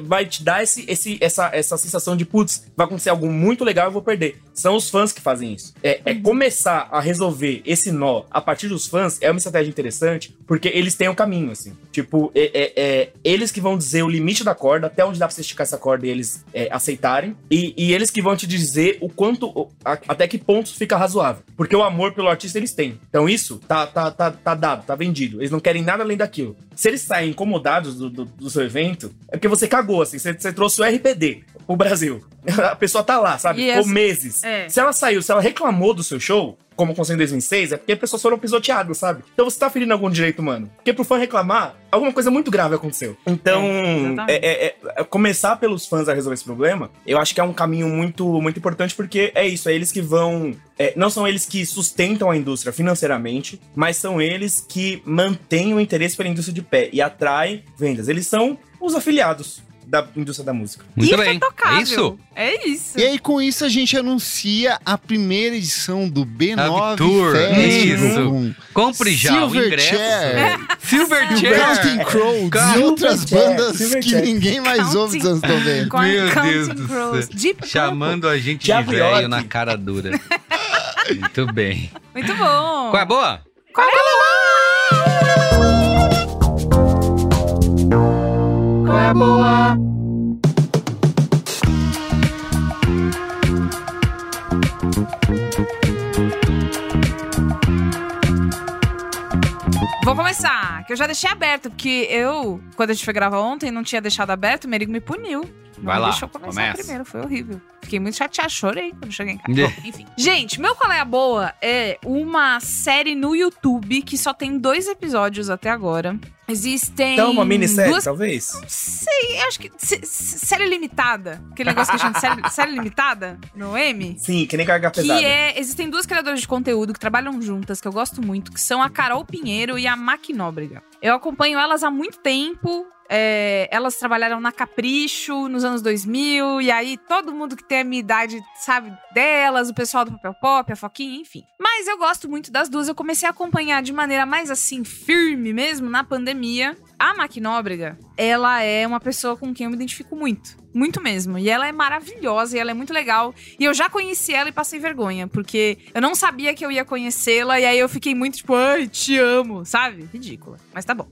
vai te dar esse, esse, essa, essa sensação de, putz, vai acontecer algo muito legal, eu vou perder. São os fãs que fazem isso. É, é começar a resolver esse nó a partir dos fãs é uma estratégia interessante, porque eles têm o caminho, assim. Tipo, é, é- é eles que vão dizer o limite da corda, até onde dá pra você esticar essa corda e eles é, aceitarem, e, e eles que vão te dizer o quanto, a- até que ponto fica razoável. Porque o amor pelo artista eles têm. Então isso tá, tá, tá, tá dado, tá vendido. Eles não querem nada além daquilo. Se eles saem incomodados do, do, do seu evento, é porque você cagou, assim. Você, você trouxe o RPD pro Brasil. A pessoa tá lá, sabe? E Ficou essa- meses. é. Se ela saiu, se ela reclamou do seu show, como aconteceu em 2006, é porque as pessoas foram pisoteadas, sabe? Então você tá ferindo algum direito humano. Porque pro fã reclamar, alguma coisa muito grave aconteceu. Então, É, exatamente. é, é- é- começar pelos fãs a resolver esse problema, eu acho que é um caminho muito, muito importante, porque é isso, é eles que vão. é, não são eles que sustentam a indústria financeiramente, mas são eles que mantêm o interesse pela indústria de pé e atraem vendas. Eles são os afiliados da indústria da música. Muito e bem. É isso? É isso. E aí, com isso, a gente anuncia a primeira edição do B9 Tour. Festival. Isso. Compre já o Silver ingresso. Chair, Silverchair. Counting Crows e outras bandas que ninguém mais ouve dos anos 90. Com- Meu Counting Deus do céu. Deep Chamando a gente de velho na cara dura. Muito bem. Muito bom. Qual é a boa? Qual é É boa? Vou começar, que eu já deixei aberto, porque eu, quando a gente foi gravar ontem, não tinha deixado aberto, o Merigo me puniu. Não Vai lá, deixou eu começar começa. primeiro, foi horrível. Fiquei muito chateada, chorei quando cheguei em casa. Bom, enfim. Gente, meu Qual é a Boa é uma série no YouTube que só tem dois episódios até agora. Existem. Então, uma minissérie, duas talvez? Sei, eu acho que. série limitada. Aquele negócio que a gente chama de série, série limitada no M. Sim, que nem carga Que pesada. é. Existem duas criadoras de conteúdo que trabalham juntas, que eu gosto muito, que são a Carol Pinheiro e a Mac Nóbrega. Eu acompanho elas há muito tempo. É, elas trabalharam na Capricho nos anos 2000, e aí todo mundo que tem a minha idade sabe delas, o pessoal do Papel Pop, a Foquinha, enfim. Mas eu gosto muito das duas, eu comecei a acompanhar de maneira mais assim, firme mesmo, na pandemia. A Mac Nóbrega, ela é uma pessoa com quem eu me identifico muito. Muito mesmo. E ela é maravilhosa e ela é muito legal. E eu já conheci ela e passei vergonha, porque eu não sabia que eu ia conhecê-la, e aí eu fiquei muito tipo, ai, te amo, sabe? Ridícula. Mas tá bom.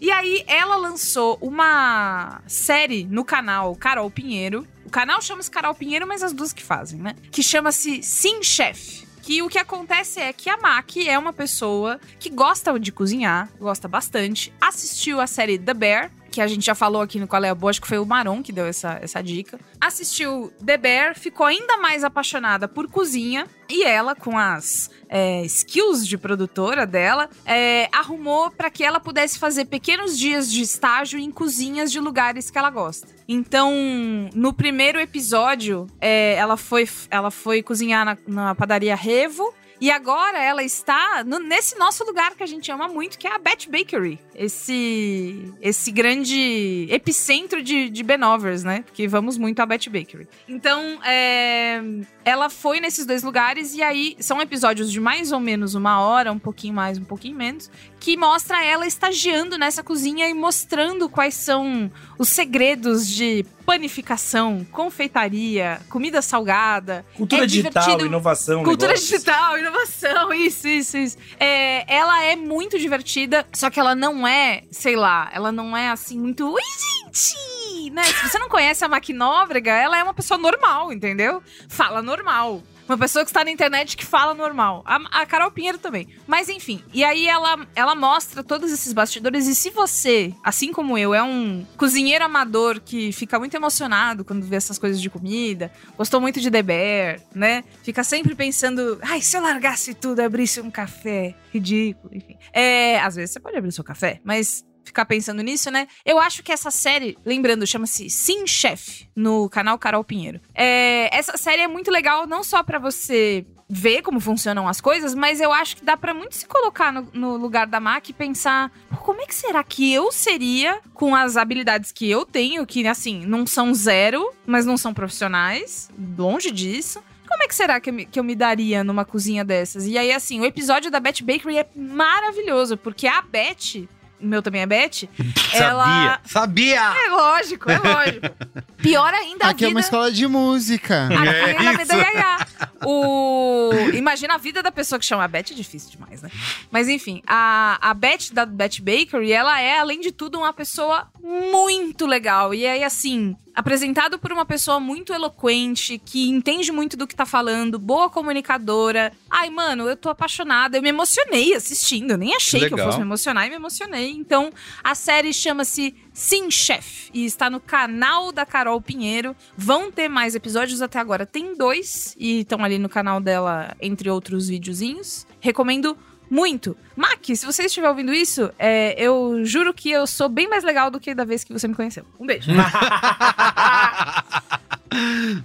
E aí ela lançou uma série no canal Carol Pinheiro. O canal chama-se Carol Pinheiro, mas as duas que fazem, né? Que chama-se Sim Chef. Que o que acontece é que a Mac é uma pessoa que gosta de cozinhar, gosta bastante, assistiu a série The Bear, que a gente já falou aqui no Qual é a Boa, acho que foi o Maron que deu essa, essa dica. Assistiu The Bear, ficou ainda mais apaixonada por cozinha, e ela, com as é, skills de produtora dela, é, arrumou para que ela pudesse fazer pequenos dias de estágio em cozinhas de lugares que ela gosta. Então, no primeiro episódio, é, ela, foi, ela foi cozinhar na, na padaria Revo. E agora ela está no- nesse nosso lugar que a gente ama muito, que é a Bat Bakery. Esse, esse grande epicentro de, de Benovers, né? Porque vamos muito à Bat Bakery. Então, é, ela foi nesses dois lugares e aí são episódios de mais ou menos uma hora, um pouquinho mais, um pouquinho menos, que mostra ela estagiando nessa cozinha e mostrando quais são os segredos de panificação, confeitaria, comida salgada. Cultura É digital, divertido. inovação. Cultura negócios. digital, inovação, isso, isso, isso. É, ela é muito divertida, só que ela não é, sei lá, ela não é assim muito. Oi, gente! Né? Se você não conhece a Maquinóbrega, ela é uma pessoa normal, entendeu? Fala normal. Uma pessoa que está na internet que fala normal. A, a Carol Pinheiro também. Mas enfim, e aí ela, ela mostra todos esses bastidores. E se você, assim como eu, é um cozinheiro amador que fica muito emocionado quando vê essas coisas de comida, gostou muito de The Bear, né? Fica sempre pensando, ai, se eu largasse tudo, abrisse um café. Ridículo, enfim. É, às vezes você pode abrir o seu café, mas ficar pensando nisso, né? Eu acho que essa série, lembrando, chama-se Sim Chef, no canal Carol Pinheiro. É, essa série é muito legal, não só para você ver como funcionam as coisas, mas eu acho que dá para muito se colocar no, no, lugar da Mac e pensar como é que será que eu seria com as habilidades que eu tenho, que assim, não são zero, mas não são profissionais, longe disso como é que será que eu, me, que eu me daria numa cozinha dessas? E aí, assim, o episódio da Beth Bakery é maravilhoso, porque a Beth, meu também é Beth, ela... Sabia! É lógico, é lógico. Pior ainda, a Aqui vida... é uma escola de música. Aqui É na isso. Medaiaiá. O... Imagina a vida da pessoa que chama a Beth, é difícil demais, né? Mas enfim, a, a Beth da Beth Bakery, ela é, além de tudo, uma pessoa muito legal. E aí, assim, apresentado por uma pessoa muito eloquente, que entende muito do que tá falando, boa comunicadora. Ai, mano, eu tô apaixonada. Eu me emocionei assistindo. Eu nem achei que eu fosse me emocionar e me emocionei. Então, a série chama-se Sim Chef e está no canal da Carol Pinheiro. Vão ter mais episódios até agora. Tem dois e estão ali no canal dela, entre outros videozinhos. Recomendo muito. Mac, se você estiver ouvindo isso, é, eu juro que eu sou bem mais legal do que da vez que você me conheceu. Um beijo.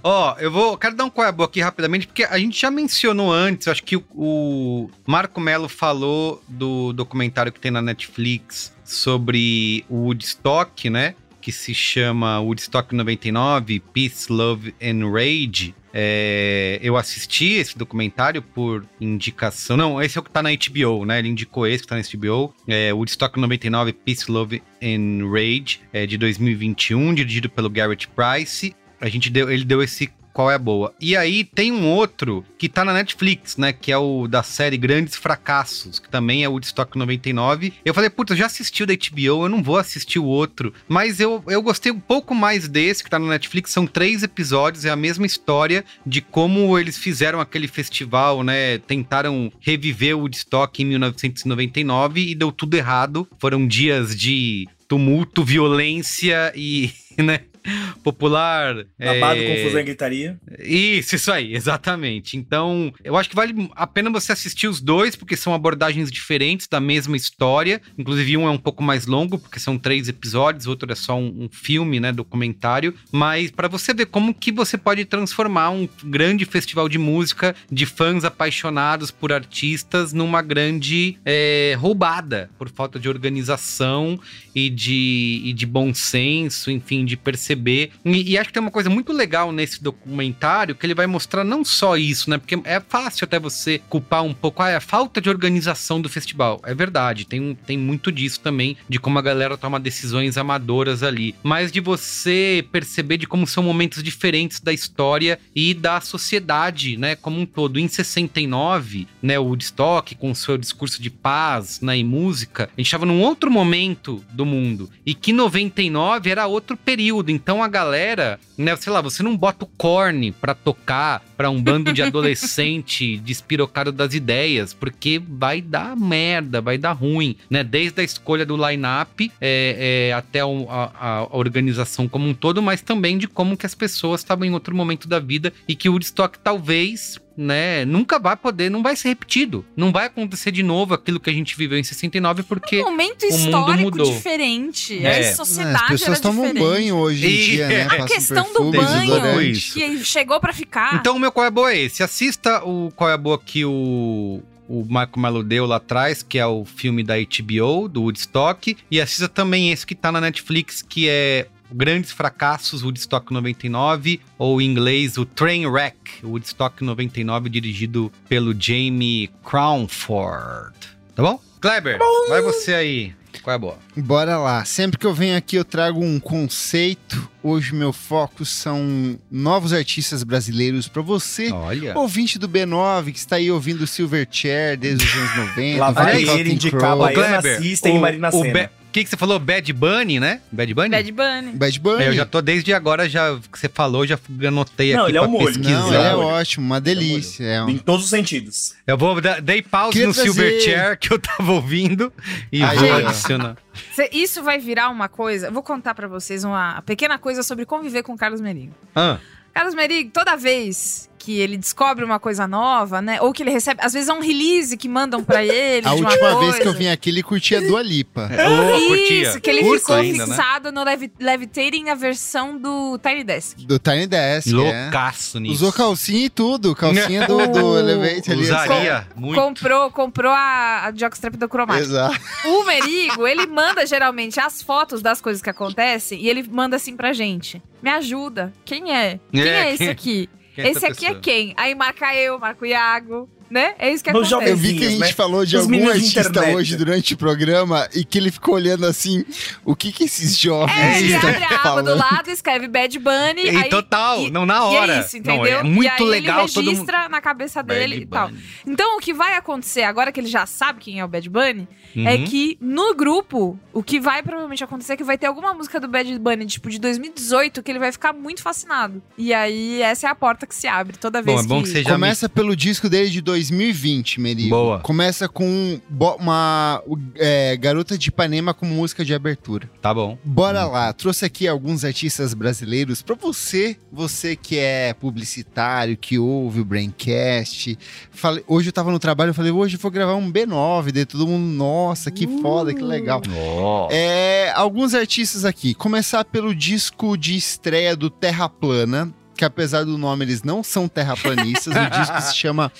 Ó, eu vou. Quero dar um boa aqui rapidamente, porque a gente já mencionou antes, acho que o, o Marco Melo falou do documentário que tem na Netflix sobre o Woodstock, né? Que se chama Woodstock 99, Peace, Love and Rage. É, eu assisti esse documentário por indicação. Não, esse é o que tá na HBO, né? Ele indicou esse que tá na HBO. É, Woodstock 99, Peace, Love and Rage, é, de 2021, dirigido pelo Garrett Price. A gente deu, ele deu esse qual é a boa. E aí tem um outro que tá na Netflix, né? Que é o da série Grandes Fracassos, que também é o Woodstock 99. Eu falei, puta, eu já assisti o da HBO, eu não vou assistir o outro. Mas eu, eu gostei um pouco mais desse que tá na Netflix. São três episódios, é a mesma história de como eles fizeram aquele festival, né? Tentaram reviver o Woodstock em 1999 e deu tudo errado. Foram dias de tumulto, violência e, né? Popular. Babado, é, confusão e gritaria. isso, isso aí, exatamente. Então, eu acho que vale a pena você assistir os dois, porque são abordagens diferentes da mesma história. Inclusive, um é um pouco mais longo, porque são três episódios, outro é só um, um filme, né, documentário. Mas para você ver como que você pode transformar um grande festival de música de fãs apaixonados por artistas numa grande é, roubada por falta de organização e de, e de bom senso, enfim, de perceber. E, e acho que tem uma coisa muito legal nesse documentário que ele vai mostrar não só isso, né? Porque é fácil até você culpar um pouco ah, é a falta de organização do festival. É verdade, tem, tem muito disso também, de como a galera toma decisões amadoras ali. Mas de você perceber de como são momentos diferentes da história e da sociedade, né? Como um todo. Em 69, né? O Woodstock, com o seu discurso de paz né, e música, a gente estava num outro momento do mundo. E que 99 era outro período. Então a galera, né? Sei lá, você não bota o corne pra tocar pra um bando de adolescente despirocado das ideias, porque vai dar merda, vai dar ruim, né? Desde a escolha do line-up é, é, até o- a, a organização como um todo, mas também de como que as pessoas estavam em outro momento da vida e que o Woodstock talvez né, nunca vai poder, não vai ser repetido. Não vai acontecer de novo aquilo que a gente viveu em 69, porque um momento o mundo histórico mudou. diferente. É. A sociedade As pessoas era tomam diferente. banho hoje em E- dia, né? A questão do perfume, banho. Que chegou pra ficar. Então, o meu qual é boa é esse. Assista o qual é boa que o, o Marco Melo deu lá atrás, que é o filme da HBO, do Woodstock. E assista também esse que tá na Netflix, que é Grandes Fracassos, Woodstock 99, ou em inglês, o Trainwreck, Woodstock 99, dirigido pelo Jamie Crownford. Tá bom? Kleber, vai você aí. Qual é a boa? Bora lá. Sempre que eu venho aqui, eu trago um conceito. Hoje, meu foco são novos artistas brasileiros para você. Olha. Ouvinte do B9, que está aí ouvindo Silverchair desde os anos 90. Lá vai ele indicar. Baiana System e Marina o, Sena. Be- que, que você falou? Bad Bunny, né? Bad Bunny? Bad Bunny. Bad Bunny. É, eu já tô desde agora, já que você falou, já anotei Não, aqui ele é pra um molho. pesquisar. Não, ele é Olha. ótimo, uma delícia. É um- Em todos os sentidos. Eu vou dar dei pause Queria no trazer- Silverchair que eu tava ouvindo e Aí, vou ó. adicionar. Cê- Isso vai virar uma coisa. Eu vou contar pra vocês uma pequena coisa sobre conviver com o Carlos Merigo. Ah, Carlos Merigo, toda vez que ele descobre uma coisa nova, né? Ou que ele recebe. Às vezes é um release que mandam pra ele. A de uma última vez coisa. que eu vim aqui, ele curtia a Dua Lipa. Ô, curtia. Isso, que ele Curto ficou ainda, né? fixado no Levi Levitating, a versão do Tiny Desk. Do Tiny Desk. é. Loucaço nisso. Usou calcinha e tudo. Calcinha do, do O- Elevate ali. Usaria muito. Comprou, comprou a, a jockstrap do cromático. Exato. O Merigo, ele manda geralmente as fotos das coisas que acontecem e ele manda assim pra gente. Me ajuda. Quem é? Quem É, é, esse quem- aqui? Quem esse aqui é quem? Aí marca eu, marca o Iago, né? É isso que acontece. Eu vi que a gente né? falou de Os algum de artista internet. hoje durante o programa e que ele ficou olhando assim, o que que esses jovens É, ele estão abre a aba do lado, escreve Bad Bunny. E aí, total, e- não na E hora. é isso, Não, entendeu? é muito e legal ele todo mundo. registra na cabeça dele Bad e tal. Bunny. Então, o que vai acontecer agora que ele já sabe quem é o Bad Bunny, é Uhum. que no grupo, o que vai provavelmente acontecer é que vai ter alguma música do Bad Bunny, tipo, de 2018, que ele vai ficar muito fascinado. E aí, essa é a porta que se abre toda vez Bom, é bom que... que você já Começa pelo disco dele de 2020, Merigo. Boa. Começa com uma é, Garota de Ipanema com música de abertura. Tá bom. Bora lá, trouxe aqui alguns artistas brasileiros pra você, você que é publicitário, que ouve o Braincast. Falei, hoje eu tava no trabalho, eu falei, hoje eu vou gravar um B9, daí todo mundo, nossa, que foda, que legal. É, alguns artistas aqui. Começar pelo disco de estreia do Terra Plana, que apesar do nome eles não são terraplanistas, o disco se chama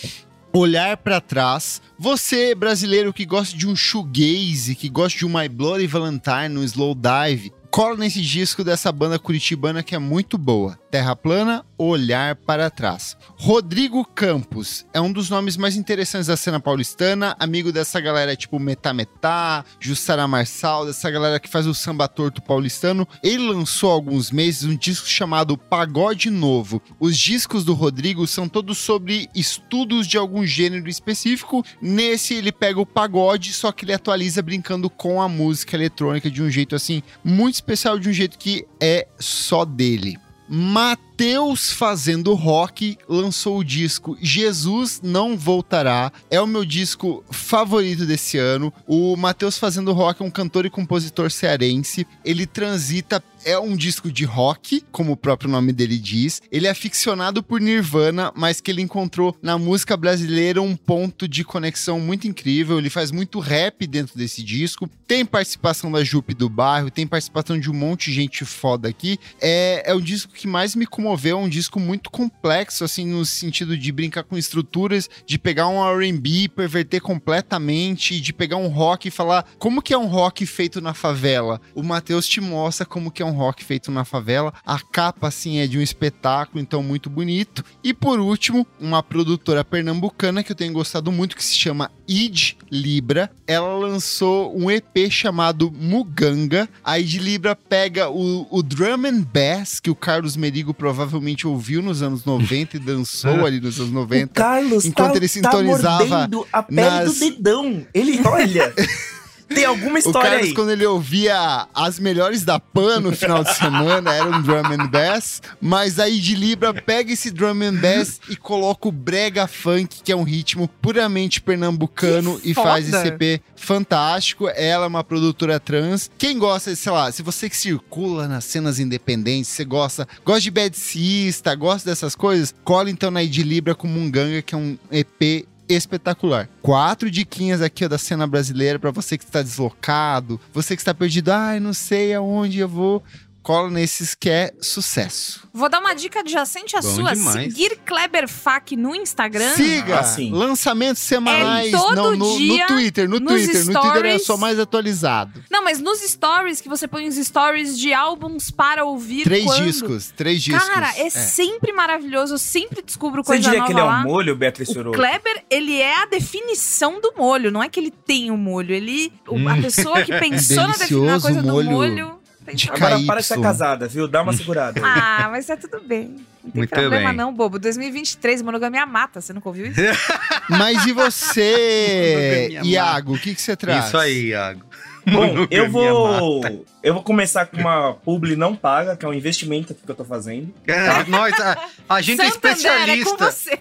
Olhar pra Trás. Você, brasileiro que gosta de um shoegaze, que gosta de um My Bloody Valentine, um slow dive, cola nesse disco dessa banda curitibana que é muito boa. Terra Plana, Olhar para Trás. Rodrigo Campos é um dos nomes mais interessantes da cena paulistana, amigo dessa galera tipo Metá Metá, Jussara Marçal, dessa galera que faz o samba torto paulistano. Ele lançou há alguns meses um disco chamado Pagode Novo. Os discos do Rodrigo são todos sobre estudos de algum gênero específico. Nesse ele pega o pagode, só que ele atualiza brincando com a música eletrônica de um jeito assim muito especial, de um jeito que é só dele mata Mateus fazendo rock lançou o disco Jesus Não Voltará. É o meu disco favorito desse ano. O Mateus fazendo rock é um cantor e compositor cearense. Ele transita é um disco de rock, como o próprio nome dele diz. Ele é aficionado por Nirvana, mas que ele encontrou na música brasileira um ponto de conexão muito incrível. Ele faz muito rap dentro desse disco. Tem participação da Jupe do bairro, tem participação de um monte de gente foda aqui. É, é o disco que mais me comoveu, é um disco muito complexo, assim, no sentido de brincar com estruturas, de pegar um R&B, perverter completamente, de pegar um rock e falar como que é um rock feito na favela. O Matheus te mostra como que é um rock feito na favela. A capa, assim, é de um espetáculo, então muito bonito. E por último, uma produtora pernambucana que eu tenho gostado muito, que se chama Id Libra. Ela lançou um EP chamado Muganga. A Id Libra pega o, o drum and bass, que o Carlos Merigo provavelmente ouviu nos anos 90 e dançou ali nos anos O 90. Carlos Enquanto tá, ele sintonizava tá mordendo a pele nas- do dedão. Ele, olha... Tem alguma O história Carlos, aí. quando ele ouvia as melhores da PAN no final de semana, era um drum and bass. Mas aí de Libra pega esse drum and bass e coloca o brega funk, que é um ritmo puramente pernambucano, e faz esse EP fantástico. Ela é uma produtora trans. Quem gosta, sei lá, se você que circula nas cenas independentes, você gosta, gosta de bad Sista, gosta dessas coisas, cola então na Id Libra com Munganga, que é um EP espetacular. Quatro diquinhas aqui ó, da cena brasileira pra você que está deslocado, você que está perdido, ai, não sei aonde eu vou. Cola nesses que é sucesso. Vou dar uma dica adjacente à Bom sua. demais. Seguir Kleber Fak no Instagram. Siga! Ah, sim. Lançamentos semanais É todo não, no, dia, no Twitter. No Twitter. No Twitter é stories. só mais atualizado. Não, mas nos stories, que você põe os stories de álbuns para ouvir Três quando? discos. Três discos. Cara, é, sempre maravilhoso. Eu sempre descubro Você coisa diria nova que ele é lá. um molho, Beatriz O Soro? Kleber, ele é a definição do molho. Não é que ele tem o molho. Ele, o- a pessoa que pensou na, defini- na Delicioso coisa do molho molho... de Agora KY. para de ser casada, viu? Dá uma segurada. Ah, mas tá tudo bem. Não tem Muito problema bem. não, bobo. 2023, monogamia mata. Você nunca ouviu isso? Mas e você, Iago? O que, que você traz? Isso aí, Iago. Bom, eu vou. Eu vou começar com uma publi não paga, que é um investimento que eu tô fazendo. É, nós, a, a gente é Santander, é com especialista. você.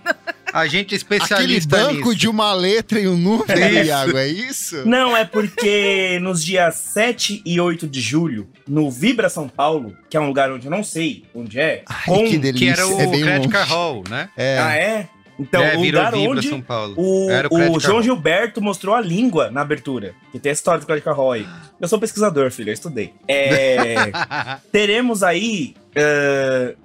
A gente é Aquele especialista banco nisso. de uma letra e um número, Isso. Iago, é isso? Não, é porque nos dias 7 e 8 de julho, no Vibra São Paulo, que é um lugar onde eu não sei onde é, Ai, com... que delícia. Que era o é Credit. Card Hall, né? É. Ah, é? Então, é, o lugar Vibra onde São Paulo. o, Era o o João Hall. Gilberto mostrou a língua na abertura. Que tem a história do Credit Card Hall aí. Eu sou pesquisador, filho, eu estudei. É, teremos aí eh,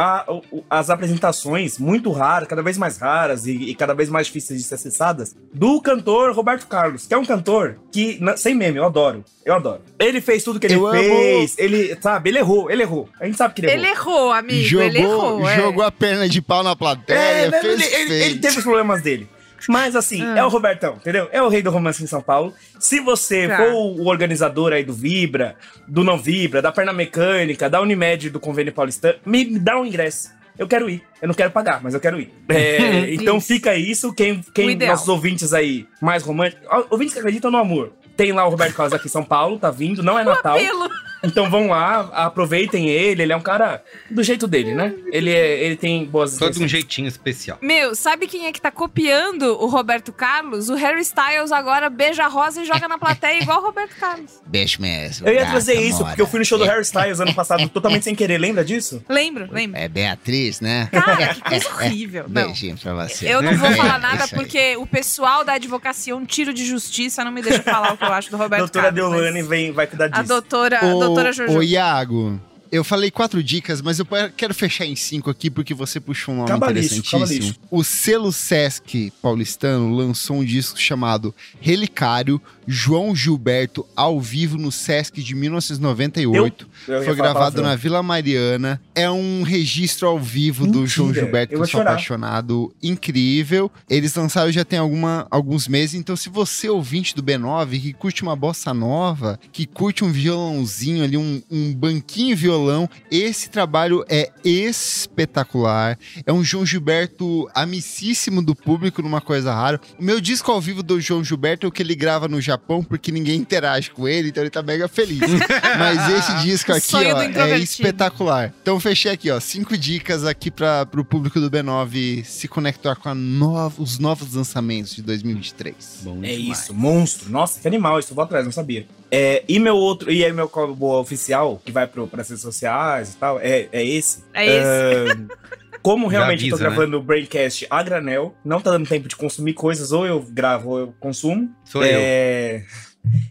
a- o- as apresentações muito raras, cada vez mais raras e, e cada vez mais difíceis de ser acessadas, do cantor Roberto Carlos, que é um cantor que, na- sem meme, eu adoro. Eu adoro. Ele fez tudo que ele Eu amo. fez, ele, sabe, ele errou, ele errou. A gente sabe que ele errou. Ele errou, amigo. Jogou, ele errou. é. jogou a perna de pau na plateia, É, fez ele, ele- fez. ele teve os problemas dele. Mas assim, Ah. é o Robertão, entendeu? É o rei do romance em São Paulo. Se você Tá. for o organizador aí do Vibra, do Não Vibra, da Perna Mecânica, da Unimed do Convênio Paulistano, me, me dá um ingresso. Eu quero ir. Eu não quero pagar, mas eu quero ir. É, então Isso. fica isso. Quem, quem nossos ouvintes aí mais românticos. Ouvintes que acreditam no amor. Tem lá o Roberto Carlos aqui em São Paulo, tá vindo, não é Natal. Pelo. Então vão lá, aproveitem ele. Ele é um cara do jeito dele, né? Ele, é, ele tem boas Todo um intenções. jeitinho especial. Meu, sabe quem é que tá copiando o Roberto Carlos? O Harry Styles agora beija a rosa e joga na plateia igual o Roberto Carlos. Beijo mesmo. Eu ia gata, trazer isso, mora. porque eu fui no show do Harry Styles ano passado totalmente sem querer, lembra disso? Lembro, lembro. É Beatriz, né? Cara, que coisa horrível. Não. Beijinho pra você. Eu não vou É, falar nada isso aí. porque o pessoal da advocacia, um tiro de justiça, não me deixa falar o que eu acho do Roberto doutora Carlos. mas Deolane vem, vai cuidar disso. A doutora, a Ô, doutora Jojo. Ô, Iago, eu falei quatro dicas, mas eu quero fechar em cinco aqui porque você puxou um nome Cabalístico, interessantíssimo. cabalístico. O selo Sesc paulistano lançou um disco chamado Relicário João Gilberto ao vivo no Sesc de 1998. Eu ia Foi gravado na Vila Mariana. É um registro ao vivo do Mentira, João Gilberto, eu que eu sou apaixonado. Incrível. Eles lançaram já tem alguma, alguns meses. Então, se você é ouvinte do B9, que curte uma bossa nova, que curte um violãozinho ali, um, um banquinho violão, esse trabalho é espetacular. É um João Gilberto amicíssimo do público numa coisa rara. O meu disco ao vivo do João Gilberto é o que ele grava no Japão, porque ninguém interage com ele, então ele tá mega feliz. Mas esse disco aqui, ó, é espetacular. Então fechei aqui, ó, cinco dicas aqui para pro público do B9 se conectar com a nova- os novos lançamentos de 2023. Bom É demais. isso, monstro. Nossa, que animal, isso eu vou atrás, não sabia. É, e meu outro, e aí meu combo oficial, que vai pro, pras redes sociais e tal, é, é esse. É esse. É, como realmente eu tô avisa, né? gravando o Braincast a granel, não tá dando tempo de consumir coisas, ou eu gravo ou eu consumo. Sou eu. É,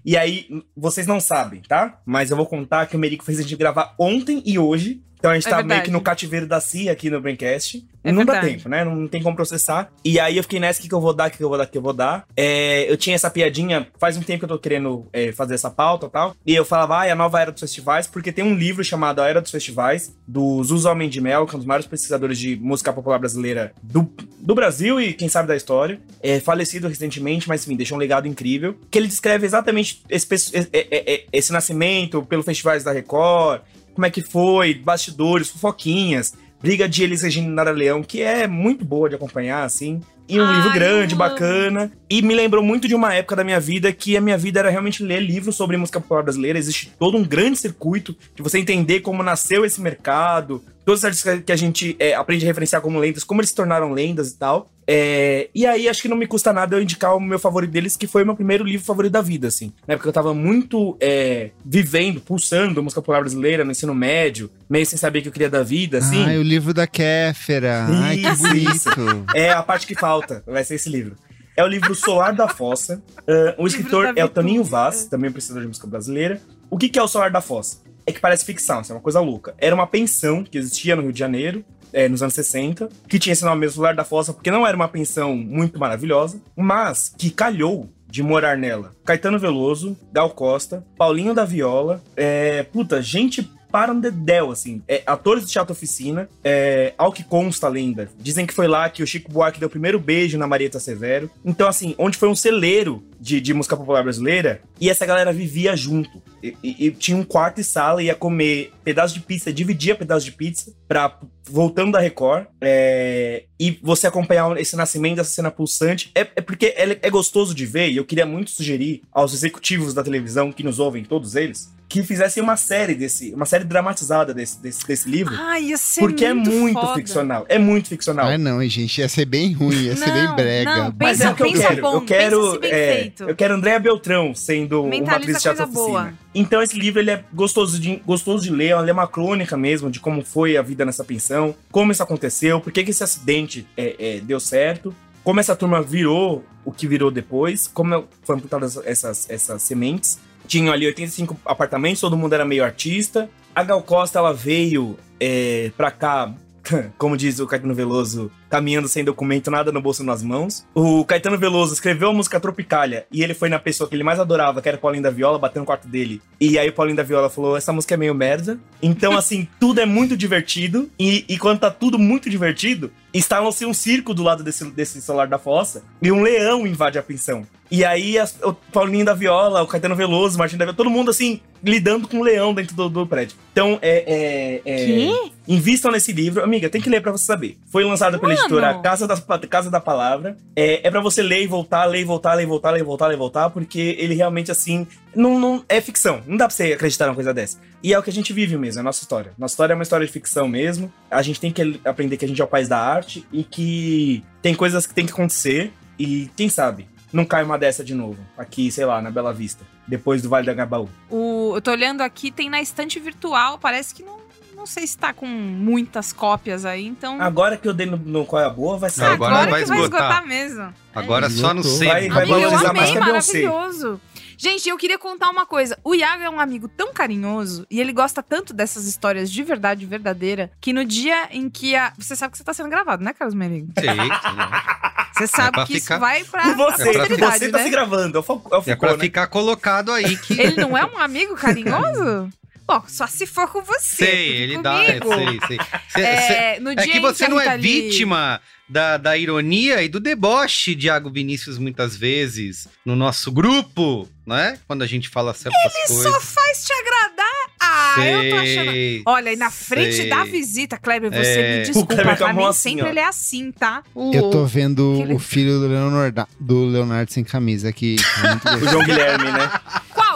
E aí, vocês não sabem, tá? Mas eu vou contar que o Merico fez a gente gravar ontem e hoje. Então a gente É tá meio verdade. que no cativeiro da CIA aqui no Braincast. É não dá verdade. tempo, né? Não tem como processar. E aí eu fiquei nessa, o que, que eu vou dar, o que, que eu vou dar, o que eu vou dar. É, eu tinha essa piadinha, faz um tempo que eu tô querendo é, fazer essa pauta e tal. E eu falava, ah, é a nova era dos festivais, porque tem um livro chamado A Era dos Festivais, do Zuzo Homem de Mel, que é um dos maiores pesquisadores de música popular brasileira do, do Brasil e quem sabe da história. É falecido recentemente, mas enfim, deixou um legado incrível. Que ele descreve exatamente esse, pes- é- é- é- esse nascimento pelo festivais da Record, como é que foi, bastidores, fofoquinhas, briga de Elis Regina e Nara Leão, que é muito boa de acompanhar, assim. E um Ai, livro grande, bacana. E me lembrou muito de uma época da minha vida que a minha vida era realmente ler livros sobre música popular brasileira. Existe todo um grande circuito de você entender como nasceu esse mercado, todos os artistas que a gente é, aprende a referenciar como lendas, como eles se tornaram lendas e tal. É, e aí, acho que não me custa nada eu indicar o meu favorito deles, que foi o meu primeiro livro favorito da vida, assim. Na época eu tava muito é, vivendo, pulsando a música popular brasileira no ensino médio, meio sem saber o que eu queria da vida, assim. Ai, o livro da Kéfera. Ai, que Isso, bonito. É a parte que falta, vai ser esse livro. É o livro Solar da Fossa. Ah, o escritor é o Toninho. Vaz, também pesquisador de música brasileira. O que, que é o Solar da Fossa? É que parece ficção, isso é uma coisa louca. Era uma pensão que existia no Rio de Janeiro, é, nos anos 60, que tinha esse nome mesmo, Solar da Fossa, porque não era uma pensão muito maravilhosa, mas que calhou de morar nela. Caetano Veloso, Gal Costa, Paulinho da Viola, é, puta, gente para um dedéu, assim. É, atores de teatro oficina, é, ao que consta a lenda. Dizem que foi lá que o Chico Buarque deu o primeiro beijo na Marieta Severo. Então, assim, onde foi um celeiro de, de música popular brasileira, e essa galera vivia junto. E, e- e tinha um quarto e sala, ia comer pedaço de pizza, dividia pedaço de pizza, pra, voltando da Record, é, e você acompanhar esse nascimento, essa cena pulsante. É, é porque é, é gostoso de ver, e eu queria muito sugerir aos executivos da televisão que nos ouvem, todos eles, que fizessem uma série desse, uma série dramatizada desse, desse, desse livro. Ai, ia ser porque é muito foda. ficcional. É muito ficcional. Ah, não, hein, gente. Ia ser bem ruim, ia ser bem Não, brega. não, Mas Pensa- é o que eu quero. bom, eu quero, pensa se bem é, feito. eu quero Andréa Beltrão sendo uma atriz de teatro coisa boa. oficina. Então esse livro ele é gostoso de, gostoso de ler, ele é uma crônica mesmo de como foi a vida nessa pensão, como isso aconteceu, por que, que esse acidente é, é, deu certo, como essa turma virou o que virou depois, como foram plantadas essas, essas sementes. Tinham ali 85 apartamentos, todo mundo era meio artista. A Gal Costa ela veio é, pra cá como diz o Caetano Veloso, caminhando sem documento, nada no bolso nas mãos. O Caetano Veloso escreveu a música Tropicália e ele foi na pessoa que ele mais adorava, que era o Paulinho da Viola, bateu no quarto dele. E aí o Paulinho da Viola falou: essa música é meio merda. Então, assim, tudo é muito divertido. E, e quando tá tudo muito divertido, instala-se um circo do lado desse, desse celular da fossa e um leão invade a pensão. E aí as- o Paulinho da Viola, o Caetano Veloso, o Martin da Viola, todo mundo assim, lidando com um leão dentro do, do prédio. Então, é. é, é Quê? Invistam nesse livro. Amiga, tem que ler pra você saber. Foi lançado pela Mano! editora Casa da, Casa da Palavra. É, é para você ler e voltar, ler e voltar, ler e voltar, ler e voltar, ler e voltar, porque ele realmente, assim, não, não é ficção. Não dá pra você acreditar numa coisa dessa. E é o que a gente vive mesmo, é a nossa história. Nossa história é uma história de ficção mesmo. A gente tem que aprender que a gente é o país da arte e que tem coisas que tem que acontecer. E quem sabe não cai uma dessa de novo. Aqui, sei lá, na Bela Vista. Depois do Vale da Gabaú. O, eu tô olhando aqui, tem na estante virtual, parece que não. Não sei se tá com muitas cópias aí, então. Agora que eu dei no, no Qual é a Boa, vai sair. Não, agora vai que vai esgotar. esgotar mesmo. Agora só no sebo. Vai- vai Amigo, eu valorizar mais amei, que maravilhoso. Gente, eu queria contar uma coisa. O Iago é um amigo tão carinhoso e ele gosta tanto dessas histórias de verdade verdadeira que no dia em que a. Você sabe que você tá sendo gravado, né, Carlos Merigo? Sim, sim. Você sabe pra que ficar- isso vai pra, você, você tá né? se gravando. É o, é É pra né? ficar colocado aí que. Ele não é um amigo carinhoso? Bom, só se for com você. Sei, ele dá. É, comigo, sei, sei. Cê- cê- É, no É que você não é Lee- vítima da, da ironia e do deboche, Diago Vinícius, muitas vezes, no nosso grupo, né? Quando a gente fala certas Ele coisas. só faz te agradar? Ah, eu tô achando. Sei, Olha, e na frente sei. da visita, Kleber, você É. me desculpa, tá? mão Nem assim, sempre ó. ele é assim, tá? Eu tô vendo Aquele- o filho do Leonardo, do Leonardo sem camisa aqui. Muito O. João Guilherme, né?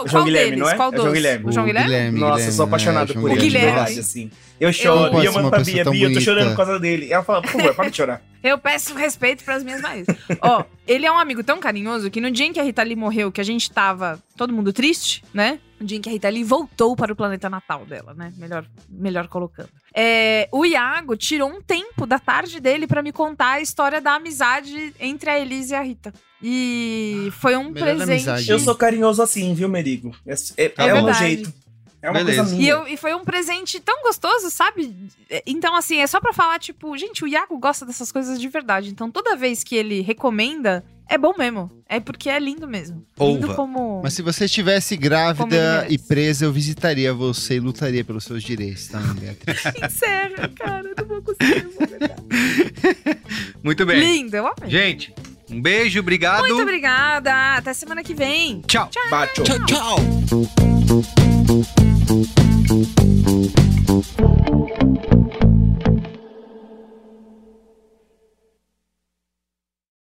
Qual? O João Qual Guilherme, deles? não é? Qual É o João dos? Guilherme. O João Guilherme? Guilherme, Nossa, eu Guilherme, sou apaixonado é, por ele, Guilherme. verdade, assim. Eu choro, pode e eu mando pra Bia, Bia, eu tô chorando por causa dele. E ela fala, por favor, para de chorar. Eu peço respeito pras minhas raízes. Ó, ele é um amigo tão carinhoso que no dia em que a Rita Lee morreu, que a gente tava todo mundo triste, né? No dia em que a Rita Lee voltou para o planeta natal dela, né? Melhor, melhor colocando. É, o Iago tirou um tempo da tarde dele pra me contar a história da amizade entre a Elise e a Rita. E foi um Melhor presente. amizade. Eu sou carinhoso assim, viu, Merigo? É, é, Tá é o bom. meu verdade. jeito. É uma Beleza. coisa E, minha. eu- e foi um presente tão gostoso, sabe? Então, assim, é só pra falar, tipo, gente, o Iago gosta dessas coisas de verdade. Então, toda vez que ele recomenda, é bom mesmo. É porque é lindo mesmo. Lindo Ouva. como. Mas se você estivesse grávida e presa, eu visitaria você e lutaria pelos seus direitos Beatriz. Encerra, cara. Eu não vou conseguir. Muito bem. Lindo, eu amei. Gente, um beijo, obrigado. Muito obrigada. Até semana que vem. Tchau. Bato. tchau!